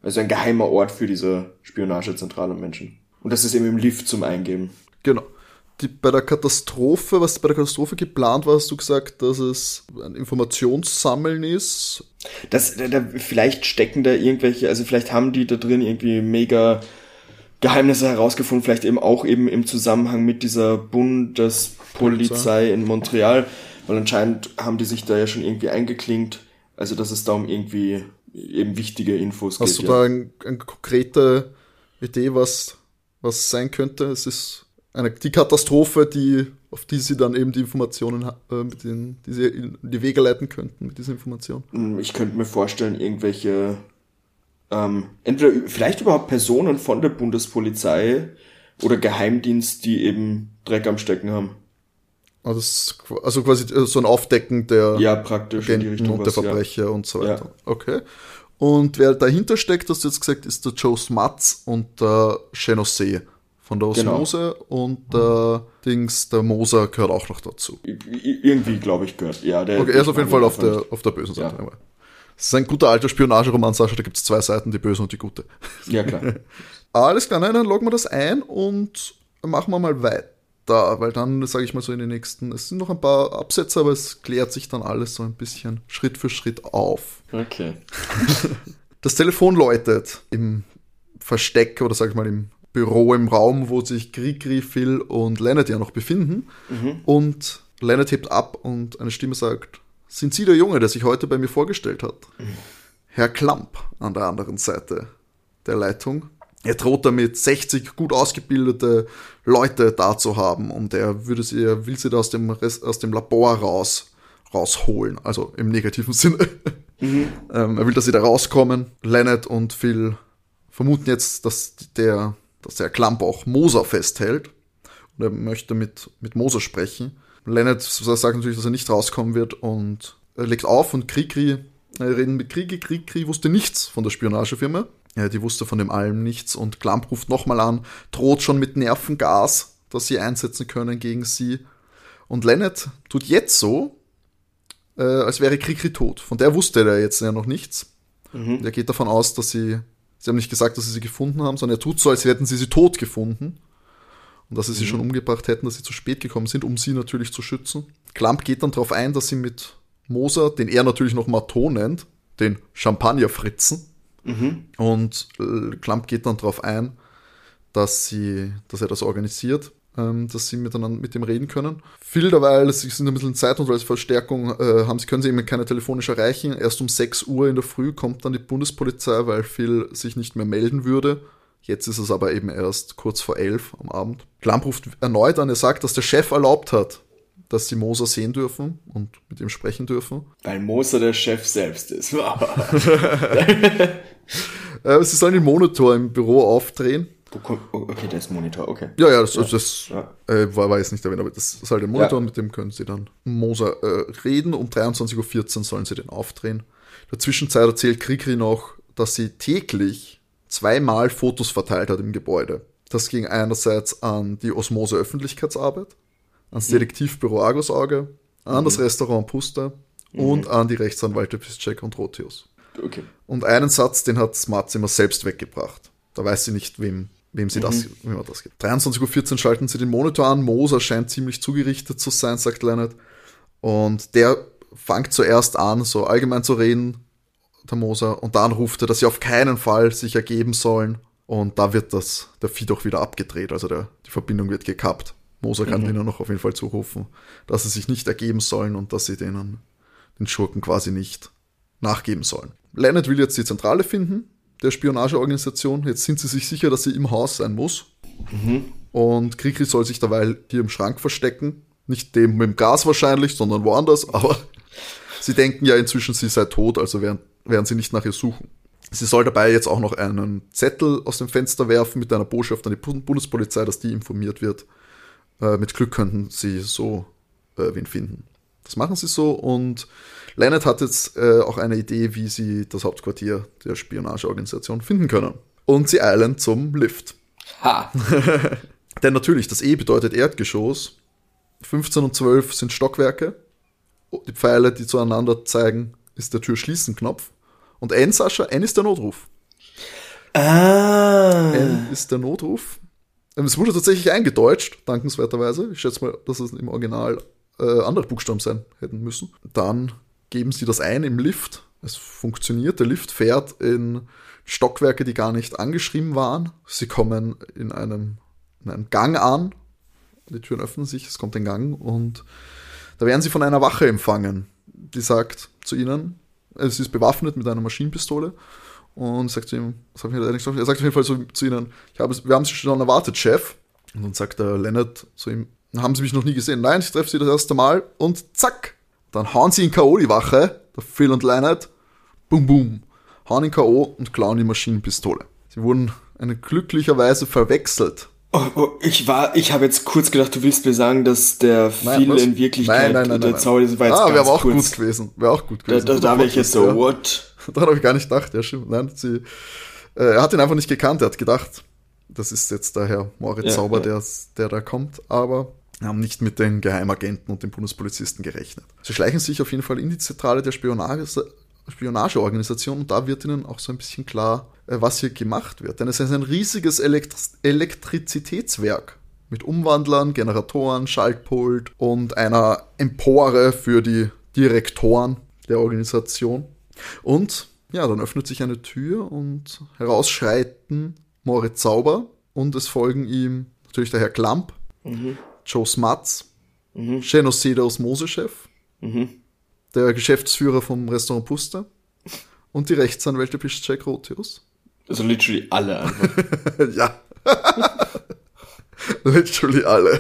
Also ein geheimer Ort für diese Spionagezentrale Menschen. Und das ist eben im Lift zum Eingeben. Genau. Die, bei der Katastrophe, was bei der Katastrophe geplant war, hast du gesagt, dass es ein Informationssammeln ist. Das, da, da, vielleicht stecken da irgendwelche, also vielleicht haben die da drin irgendwie mega Geheimnisse herausgefunden, vielleicht eben auch eben im Zusammenhang mit dieser Bundespolizei in Montreal, weil anscheinend haben die sich da ja schon irgendwie eingeklinkt, also dass es da um irgendwie eben wichtige Infos Hast geht. Hast du ja. da eine, eine konkrete Idee, was, was sein könnte? Es ist eine, die Katastrophe, die, auf die sie dann eben die Informationen, äh, mit denen, die sie in die Wege leiten könnten mit dieser Information. Hm, ich könnte mir vorstellen, irgendwelche, ähm, entweder vielleicht überhaupt Personen von der Bundespolizei oder Geheimdienst, die eben Dreck am Stecken haben. Also, also quasi äh, so ein Aufdecken der ja, praktisch Agenten und der Verbrecher ja. und so weiter. Ja. Okay. Und wer dahinter steckt, hast du jetzt gesagt, ist der Joe Smatz und der Chenosee von der genau. Osmose genau. und der Dings, der Moser gehört auch noch dazu. irgendwie, glaube ich, gehört. Ja, der, okay, er ist auf jeden Fall auf der, auf der bösen Seite. Ja. Das ist ein guter alter Spionageroman, Sascha, da gibt es zwei Seiten, die böse und die gute. Ja, klar. Alles klar, nein, dann loggen wir das ein und machen wir mal weiter weil dann, sage ich mal so in den nächsten, es sind noch ein paar Absätze, aber es klärt sich dann alles so ein bisschen Schritt für Schritt auf. Okay. Das Telefon läutet im Versteck oder sag ich mal im Büro, im Raum, wo sich Grigri, Phil und Leonard ja noch befinden. Und Leonard hebt ab und eine Stimme sagt, sind Sie der Junge, der sich heute bei mir vorgestellt hat? Herr Klamp an der anderen Seite der Leitung. Er droht damit, 60 gut ausgebildete Leute da zu haben und er würde sie, er will sie da aus dem, aus dem Labor raus, rausholen, also im negativen Sinne. ähm, er will, dass sie da rauskommen. Leonard und Phil vermuten jetzt, dass der, dass der Klamp auch Moser festhält und er möchte mit, mit Moser sprechen. Leonard sagt natürlich, dass er nicht rauskommen wird und legt auf und Krikri, äh, reden mit Krigi. Krikri wusste nichts von der Spionagefirma. Ja, die wusste von dem allem nichts und Klamp ruft nochmal an, droht schon mit Nervengas, das sie einsetzen können gegen sie. Und Leonard tut jetzt so, äh, als wäre Krikri tot. Von der wusste er jetzt ja noch nichts. Er geht davon aus, dass sie, sie haben nicht gesagt, dass sie sie gefunden haben, sondern er tut so, als hätten sie sie tot gefunden. Und dass sie sie schon umgebracht hätten, dass sie zu spät gekommen sind, um sie natürlich zu schützen. Klamp geht dann darauf ein, dass sie mit Moser, den er natürlich noch Maton nennt, den Champagnerfritzen, und äh, Klamp geht dann darauf ein, dass, sie, dass er das organisiert, ähm, dass sie miteinander mit ihm reden können. Phil derweil, sie sind ein bisschen Zeit und als Verstärkung äh, haben sie, können sie eben keine telefonisch erreichen. Erst um 6 Uhr in der Früh kommt dann die Bundespolizei, weil Phil sich nicht mehr melden würde. Jetzt ist es aber eben erst kurz vor 11 am Abend. Klamp ruft erneut an, er sagt, dass der Chef erlaubt hat, dass sie Moser sehen dürfen und mit ihm sprechen dürfen. Weil Moser der Chef selbst ist. Äh, sie sollen den Monitor im Büro aufdrehen. Kommt- oh, okay, der ist Monitor, okay. Ja, ja, das, das Ja. Äh, war, war jetzt nicht erwähnt, aber das ist halt der Monitor Ja. und mit dem können sie dann Moser äh, reden. Um 23.14 Uhr sollen sie den aufdrehen. In der Zwischenzeit erzählt Krikri noch, dass sie täglich zweimal Fotos verteilt hat im Gebäude. Das ging einerseits an die Osmose Öffentlichkeitsarbeit, ans Detektivbüro Argusauge, an das Restaurant Puster und an die Rechtsanwälte Piszczek und Rotius. Okay. Und einen Satz, den hat Smart immer selbst weggebracht. Da weiß sie nicht, wem, wem sie das, wem das gibt. 23.14 Uhr schalten sie den Monitor an. Moser scheint ziemlich zugerichtet zu sein, sagt Leonard. Und der fängt zuerst an, so allgemein zu reden, der Moser. Und dann ruft er, dass sie auf keinen Fall sich ergeben sollen. Und da wird das, der Feed auch wieder abgedreht. Also der, die Verbindung wird gekappt. Moser kann ihnen noch auf jeden Fall zurufen, dass sie sich nicht ergeben sollen und dass sie denen, den Schurken quasi nicht nachgeben sollen. Leonard will jetzt die Zentrale finden, der Spionageorganisation. Jetzt sind sie sich sicher, dass sie im Haus sein muss. Und Krikri soll sich derweil hier im Schrank verstecken. Nicht dem mit dem Gas wahrscheinlich, sondern woanders. Aber sie denken ja inzwischen, sie sei tot, also werden, werden sie nicht nach ihr suchen. Sie soll dabei jetzt auch noch einen Zettel aus dem Fenster werfen mit einer Botschaft an die Bund- Bundespolizei, dass die informiert wird. Äh, mit Glück könnten sie so äh, wen finden. Das machen sie so und Leonard hat jetzt äh, auch eine Idee, wie sie das Hauptquartier der Spionageorganisation finden können. Und sie eilen zum Lift. Ha! Denn natürlich, das E bedeutet Erdgeschoss. 15 und 12 sind Stockwerke. Die Pfeile, die zueinander zeigen, ist der Tür-Schließen-Knopf. Und N, Sascha, N ist der Notruf. Ah! N ist der Notruf. Es wurde tatsächlich eingedeutscht, dankenswerterweise. Ich schätze mal, dass es im Original äh, andere Buchstaben sein hätten müssen. Dann geben sie das ein im Lift. Es funktioniert. Der Lift fährt in Stockwerke, die gar nicht angeschrieben waren. Sie kommen in einem, in einem Gang an. Die Türen öffnen sich, es kommt ein Gang und da werden sie von einer Wache empfangen, die sagt zu ihnen, äh, sie ist bewaffnet mit einer Maschinenpistole und sagt zu ihm, was hab ich leider nicht gesagt? er sagt auf jeden Fall so zu ihnen, ich habe, wir haben Sie schon erwartet, Chef. Und dann sagt der Leonard zu ihm, haben Sie mich noch nie gesehen? Nein, ich treffe Sie das erste Mal und zack, dann hauen sie in K.O. die Wache, der Phil und Leonard, boom, boom, hauen in K.O. und klauen die Maschinenpistole. Sie wurden eine glücklicherweise verwechselt. Oh, oh, ich war, ich habe jetzt kurz gedacht, du willst mir sagen, dass der Nein, Phil was? in Wirklichkeit nein, nein, nein, der nein. Zauber war jetzt ah, wäre aber auch kurz. gut gewesen. Wäre auch gut Da, gewesen. da, Guter da wäre ich jetzt so, ja. what? Daran habe ich gar nicht gedacht, ja, stimmt. Nein, sie, äh, er hat ihn einfach nicht gekannt, er hat gedacht, das ist jetzt der Herr Moritz Ja, Sauber, ja. Der, der da kommt, aber haben nicht mit den Geheimagenten und den Bundespolizisten gerechnet. Sie schleichen sich auf jeden Fall in die Zentrale der Spionage, Spionageorganisation und da wird ihnen auch so ein bisschen klar, äh, was hier gemacht wird. Denn es ist ein riesiges Elektri Elektrizitätswerk, mit Umwandlern, Generatoren, Schaltpult und einer Empore für die Direktoren der Organisation. Und ja, dann öffnet sich eine Tür und herausschreiten Moritz Zauber und es folgen ihm natürlich der Herr Klamp, mhm. Joe Smatz, mhm. Genocide Osmosechef, mhm. Der Geschäftsführer vom Restaurant Puster und die Rechtsanwälte Piszczek Rotius. Also literally alle einfach. ja. literally alle.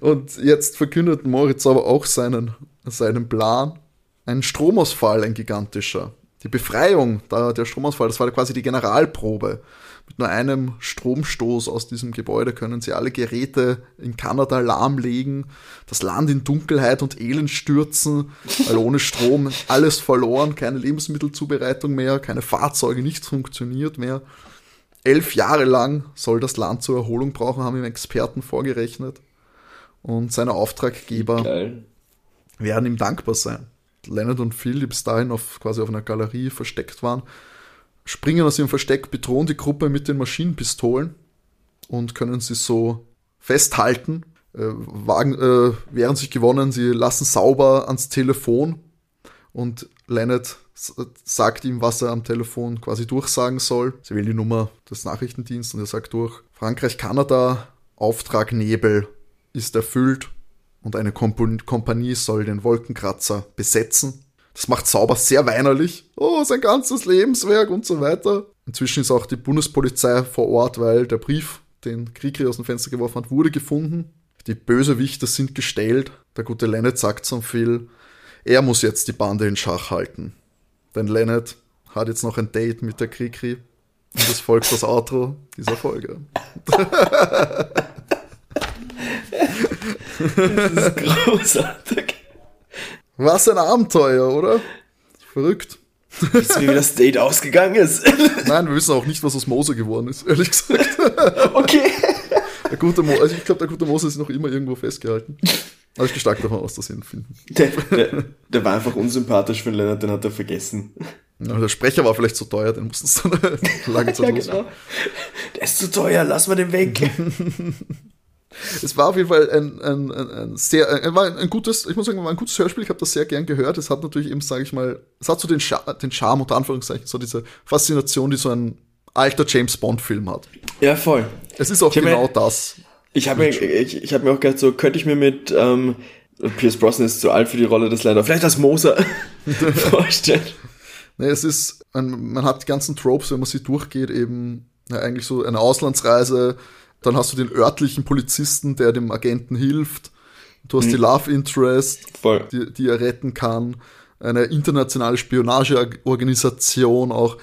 und jetzt verkündet Moritz aber auch seinen, seinen Plan. Ein Stromausfall, ein gigantischer. Die Befreiung, der Stromausfall, das war quasi die Generalprobe. Mit nur einem Stromstoß aus diesem Gebäude können sie alle Geräte in Kanada lahmlegen, das Land in Dunkelheit und Elend stürzen, weil ohne Strom alles verloren, keine Lebensmittelzubereitung mehr, keine Fahrzeuge, nichts funktioniert mehr. Elf Jahre lang soll das Land zur Erholung brauchen, haben ihm Experten vorgerechnet. Und seine Auftraggeber Geil. werden ihm dankbar sein. Leonard und Phil, die bis dahin auf, quasi auf einer Galerie versteckt waren, springen aus ihrem Versteck, bedrohen die Gruppe mit den Maschinenpistolen und können sie so festhalten, äh, wagen, äh, während sich gewonnen, sie lassen sauber ans Telefon und Leonard sagt ihm, was er am Telefon quasi durchsagen soll. Sie wählen die Nummer des Nachrichtendienstes und er sagt durch, Frankreich, Kanada, Auftrag Nebel ist erfüllt und eine Komp Kompanie soll den Wolkenkratzer besetzen. Das macht Sauber sehr weinerlich. Oh, sein ganzes Lebenswerk und so weiter. Inzwischen ist auch die Bundespolizei vor Ort, weil der Brief, den Krieger aus dem Fenster geworfen hat, wurde gefunden. Die Bösewichter sind gestellt. Der gute Lennet sagt zum Phil, er muss jetzt die Bande in Schach halten. Denn Lennet hat jetzt noch ein Date mit der Krikri. Und das folgt das Outro dieser Folge. das ist großartig. Was ein Abenteuer, oder? Verrückt. Wissen wir, wie das Date ausgegangen ist? Nein, wir wissen auch nicht, was aus Mose geworden ist, ehrlich gesagt. Okay. Der gute Mo also ich glaube, der gute Mose ist noch immer irgendwo festgehalten. Aber ich gehe stark davon aus, dass ihn finden. Der, der, der, war einfach unsympathisch für Leonard, den hat er vergessen. Ja, der Sprecher war vielleicht zu teuer, den mussten sie dann lange Zeit ja, genau. Der ist zu teuer, lass mal den weg. Es war auf jeden Fall ein, ein, ein, sehr, ein, war ein gutes, ich muss sagen, war ein gutes Hörspiel. Ich habe das sehr gern gehört. Es hat natürlich eben, sage ich mal, es hat so den, Char den Charme unter Anführungszeichen, so diese Faszination, die so ein alter James Bond Film hat. Ja, voll. Es ist auch genau mir, das. Ich habe mir, ich, ich hab mir auch gedacht, so könnte ich mir mit ähm, Pierce Brosnan ist zu alt für die Rolle des Leider, vielleicht als Moser vorstellen. Nee, es ist, man hat die ganzen Tropes, wenn man sie durchgeht, eben ja, eigentlich so eine Auslandsreise, dann hast du den örtlichen Polizisten, der dem Agenten hilft. Du hast mhm. die Love Interest, die, die er retten kann. Eine internationale Spionageorganisation auch.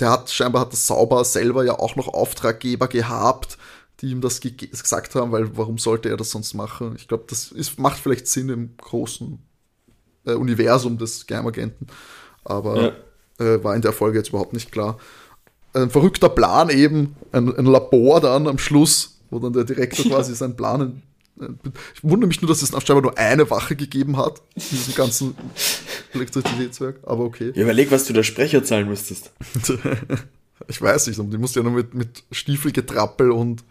Der hat scheinbar hat das Sauber selber ja auch noch Auftraggeber gehabt, die ihm das gesagt haben, weil warum sollte er das sonst machen? Ich glaube, das ist, macht vielleicht Sinn im großen äh, Universum des Geheimagenten, aber ja. äh, war in der Folge jetzt überhaupt nicht klar ein verrückter Plan eben, ein, ein Labor dann am Schluss, wo dann der Direktor quasi seinen Plan. Ich wundere mich nur, dass es scheinbar nur eine Wache gegeben hat, in diesem ganzen Elektrizitätswerk, aber okay. Ja, überleg, was du der Sprecher zahlen müsstest. ich weiß nicht, die musst ja nur mit, mit Stiefelgetrappel und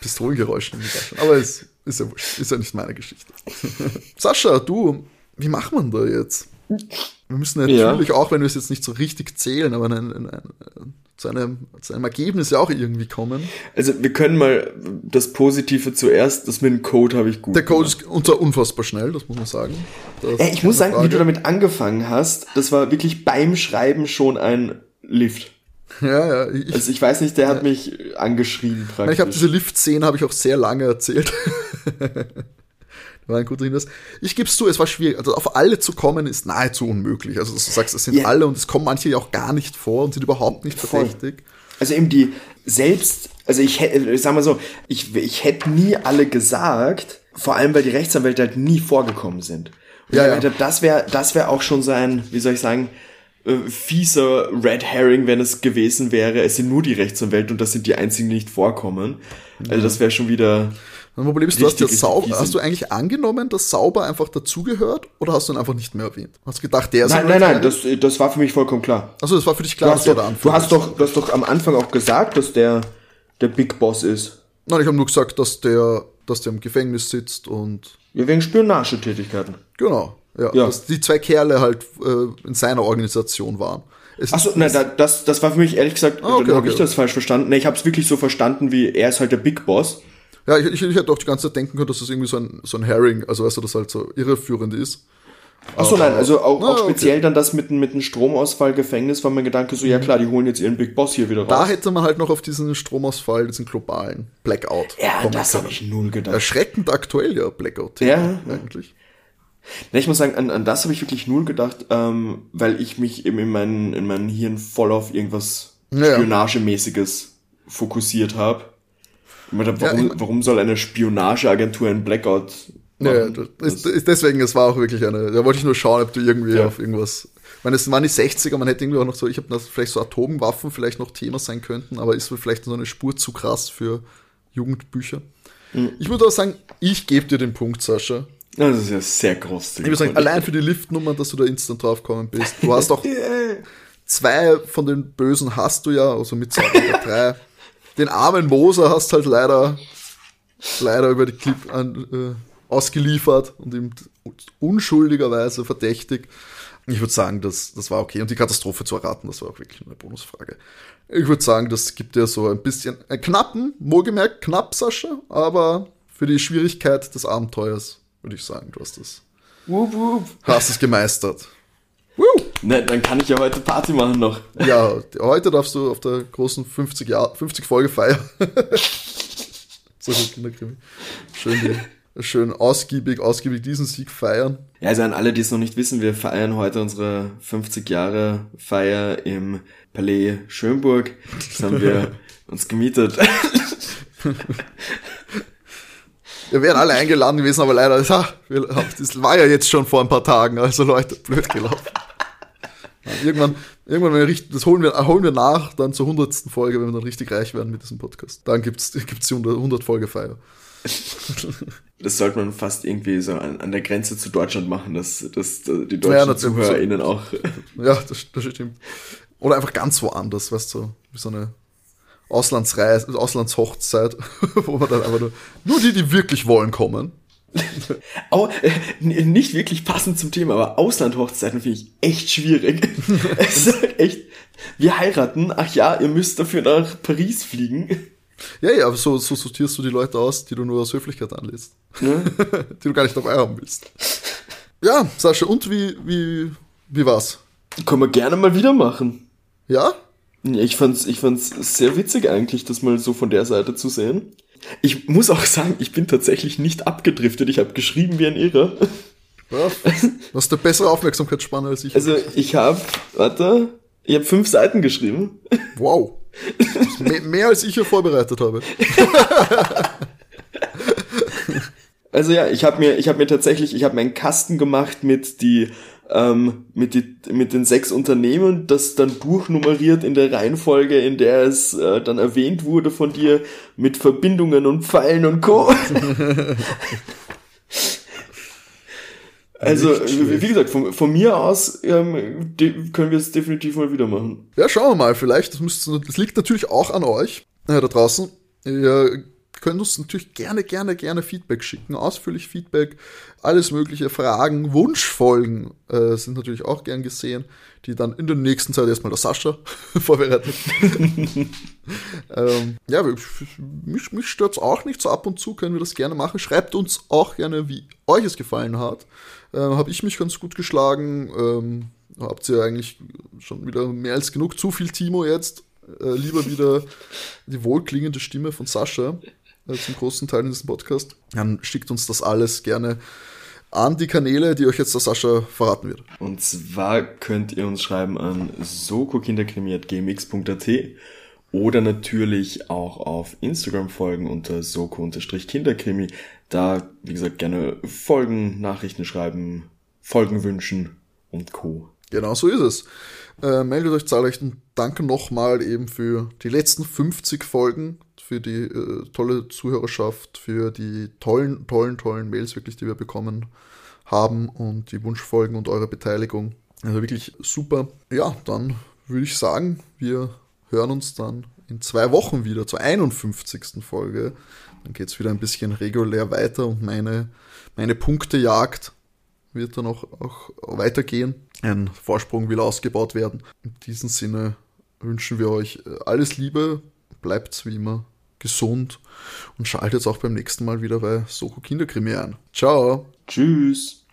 Pistolengeräuschen Aber es ist ja wurscht, ist ja nicht meine Geschichte. Sascha, du, wie macht man da jetzt? Wir müssen natürlich ja. auch, wenn wir es jetzt nicht so richtig zählen, aber ein, ein, ein, zu, einem, zu einem Ergebnis ja auch irgendwie kommen. Also wir können mal das Positive zuerst, das mit dem Code habe ich gut Der Code gemacht. ist unter unfassbar schnell, das muss man sagen. Ey, ich muss sagen, Frage. wie du damit angefangen hast, das war wirklich beim Schreiben schon ein Lift. Ja, ja. Ich, also ich weiß nicht, der ja. hat mich angeschrien praktisch. Ich habe diese Lift-Szene habe ich auch sehr lange erzählt. war ein guter Hinweis. Ich gebe es zu, es war schwierig. Also auf alle zu kommen ist nahezu unmöglich. Also dass du sagst, es sind yeah. alle und es kommen manche ja auch gar nicht vor und sind überhaupt nicht verdächtig. Also eben die selbst, also ich hätte, ich sag mal so, ich, ich hätte nie alle gesagt, vor allem weil die Rechtsanwälte halt nie vorgekommen sind. Und ja, ja. das wäre das wäre auch schon so ein, wie soll ich sagen, äh, fieser Red Herring, wenn es gewesen wäre, es sind nur die Rechtsanwälte und das sind die einzigen, die nicht vorkommen. Also das wäre schon wieder mein Problem ist, du hast ja sauber, hast du eigentlich angenommen, dass sauber einfach dazugehört oder hast du ihn einfach nicht mehr erwähnt? Hast du gedacht, der ist Nein, nein, nein, das, das war für mich vollkommen klar. Also das war für dich klar, du hast, doch, du hast doch, du hast doch am Anfang auch gesagt, dass der der Big Boss ist. Nein, ich habe nur gesagt, dass der, dass der im Gefängnis sitzt und Ja, wegen Spionagetätigkeiten. genau. Ja, Ja. dass die zwei Kerle halt äh, in seiner Organisation waren. Achso, nein, da, das, das war für mich ehrlich gesagt, Ah, okay, dann habe okay. ich das falsch verstanden. Nee, ich habe es wirklich so verstanden, wie er ist halt der Big Boss. Ja, ich, ich, ich hätte auch die ganze Zeit denken können, dass das irgendwie so ein, so ein Herring, also weißt du, das halt so irreführend ist. Achso, nein, also auch, Ah, auch okay. speziell dann das mit, dem- mit dem Stromausfall, Gefängnis, war mein Gedanke so, ja klar, die holen jetzt ihren Big Boss hier wieder raus. Da hätte man halt noch auf diesen Stromausfall, diesen globalen Blackout ja, das habe ich null gedacht. Erschreckend aktuell ja, Blackout. Ja. Eigentlich. Ne, ich muss sagen, an, an das habe ich wirklich null gedacht, ähm, weil ich mich eben in meinem in meinem Hirn voll auf irgendwas Ja. Spionagemäßiges fokussiert habe. Meine, warum, Ja, ich- warum soll eine Spionageagentur einen Blackout Ja, machen? das ist, ist deswegen, es war auch wirklich eine, da wollte ich nur schauen, ob du irgendwie Ja. auf irgendwas, ich meine, es waren die 60er, man hätte irgendwie auch noch so, ich habe vielleicht so Atomwaffen vielleicht noch Thema sein könnten, aber ist vielleicht so eine Spur zu krass für Jugendbücher. Mhm. Ich würde auch sagen, ich gebe dir den Punkt, Sascha. Ja, das ist ja sehr großzügig. Ich würde sagen, allein für die Liftnummern, dass du da instant draufgekommen bist. Du hast auch zwei von den Bösen hast du ja, also mit Zauberer drei. Den armen Moser hast halt leider, leider über die Clip an, äh, ausgeliefert und ihm unschuldigerweise verdächtig. Ich würde sagen, das, das war okay. Und die Katastrophe zu erraten, das war auch wirklich eine Bonusfrage. Ich würde sagen, das gibt dir so ein bisschen einen knappen, wohlgemerkt knapp, Sascha, aber für die Schwierigkeit des Abenteuers würde ich sagen, du hast das Wup, wup. hast es gemeistert. Ne, dann kann ich ja heute Party machen noch. Ja, heute darfst du auf der großen 50 Jahr, 50 Folge Feier. so gut, Kinderkrimi. Schön, die, schön ausgiebig, ausgiebig diesen Sieg feiern. Ja, also an alle, die es noch nicht wissen, wir feiern heute unsere 50 Jahre Feier im Palais Schönburg. Das haben wir uns gemietet. Wir wären alle eingeladen gewesen, aber leider, ja, das war ja jetzt schon vor ein paar Tagen, also Leute, blöd gelaufen. Ja, irgendwann, irgendwann, wenn wir richtig, das holen wir, holen wir nach, dann zur 100. Folge, wenn wir dann richtig reich werden mit diesem Podcast. Dann gibt's, gibt's die 100, 100 Folge Feier. Das sollte man fast irgendwie so an, an der Grenze zu Deutschland machen, dass, dass die deutschen Ja. ZuhörerInnen auch. Ja, das, das stimmt. Oder einfach ganz woanders, weißt du, wie so eine Auslandsreise, Auslandshochzeit, wo man dann einfach nur, nur die, die wirklich wollen, kommen. Oh, äh, nicht wirklich passend zum Thema, aber Auslandhochzeiten finde ich echt schwierig. es ist halt echt, wir heiraten, ach ja, ihr müsst dafür nach Paris fliegen. Ja, ja, aber so, so sortierst du die Leute aus, die du nur aus Höflichkeit anlässt. Ne? die du gar nicht dabei haben willst. Ja, Sascha, und wie, wie, wie war's? Können wir gerne mal wieder machen. Ja? Ja, ich fand's, ich fand's sehr witzig eigentlich, das mal so von der Seite zu sehen. Ich muss auch sagen, ich bin tatsächlich nicht abgedriftet. Ich habe geschrieben wie ein Irrer. ja du hast eine bessere Aufmerksamkeitsspanne als ich. Also ich habe, warte, ich habe fünf Seiten geschrieben. wow. Mehr, mehr als ich hier vorbereitet habe. Also ja, ich habe mir, ich habe mir tatsächlich, ich habe mir einen Kasten gemacht mit die, ähm, mit die, mit den sechs Unternehmen, das dann durchnummeriert in der Reihenfolge, in der es äh, dann erwähnt wurde von dir, mit Verbindungen und Pfeilen und Co. Also, wie gesagt, von, von mir aus ähm, können wir es definitiv mal wieder machen. Ja, schauen wir mal, vielleicht. Das, müsst, das liegt natürlich auch an euch äh, da draußen. Ihr könnt uns natürlich gerne, gerne, gerne Feedback schicken. Ausführlich Feedback, alles mögliche Fragen, Wunschfolgen äh, sind natürlich auch gern gesehen, die dann in der nächsten Zeit erstmal der Sascha vorbereitet. ähm, ja, mich, mich stört's auch nicht. So ab und zu können wir das gerne machen. Schreibt uns auch gerne, wie euch es gefallen hat. Ähm, Habe ich mich ganz gut geschlagen. Ähm, habt ihr eigentlich schon wieder mehr als genug. Zu viel Timo jetzt. Äh, lieber wieder die wohlklingende Stimme von Sascha äh, zum großen Teil in diesem Podcast. Dann schickt uns das alles gerne an die Kanäle, die euch jetzt der Sascha verraten wird. Und zwar könnt ihr uns schreiben an sokokinderkrimi.gmx.at oder natürlich auch auf Instagram folgen unter soko-kinderkrimi. Da, wie gesagt, gerne Folgen, Nachrichten schreiben, Folgen wünschen und Co. Genau so ist es. Äh, meldet euch zahlreich und danke nochmal eben für die letzten 50 Folgen, für die äh, tolle Zuhörerschaft, für die tollen, tollen, tollen Mails wirklich, die wir bekommen haben und die Wunschfolgen und eure Beteiligung. Also wirklich super. Ja, dann würde ich sagen, wir hören uns dann in zwei Wochen wieder zur 51. Folge. Dann geht es wieder ein bisschen regulär weiter und meine, meine Punktejagd wird dann auch, auch weitergehen. Ein Vorsprung will ausgebaut werden. In diesem Sinne wünschen wir euch alles Liebe, bleibt wie immer gesund und schaltet auch beim nächsten Mal wieder bei Soko Kinderkrimi ein. Ciao. Tschüss.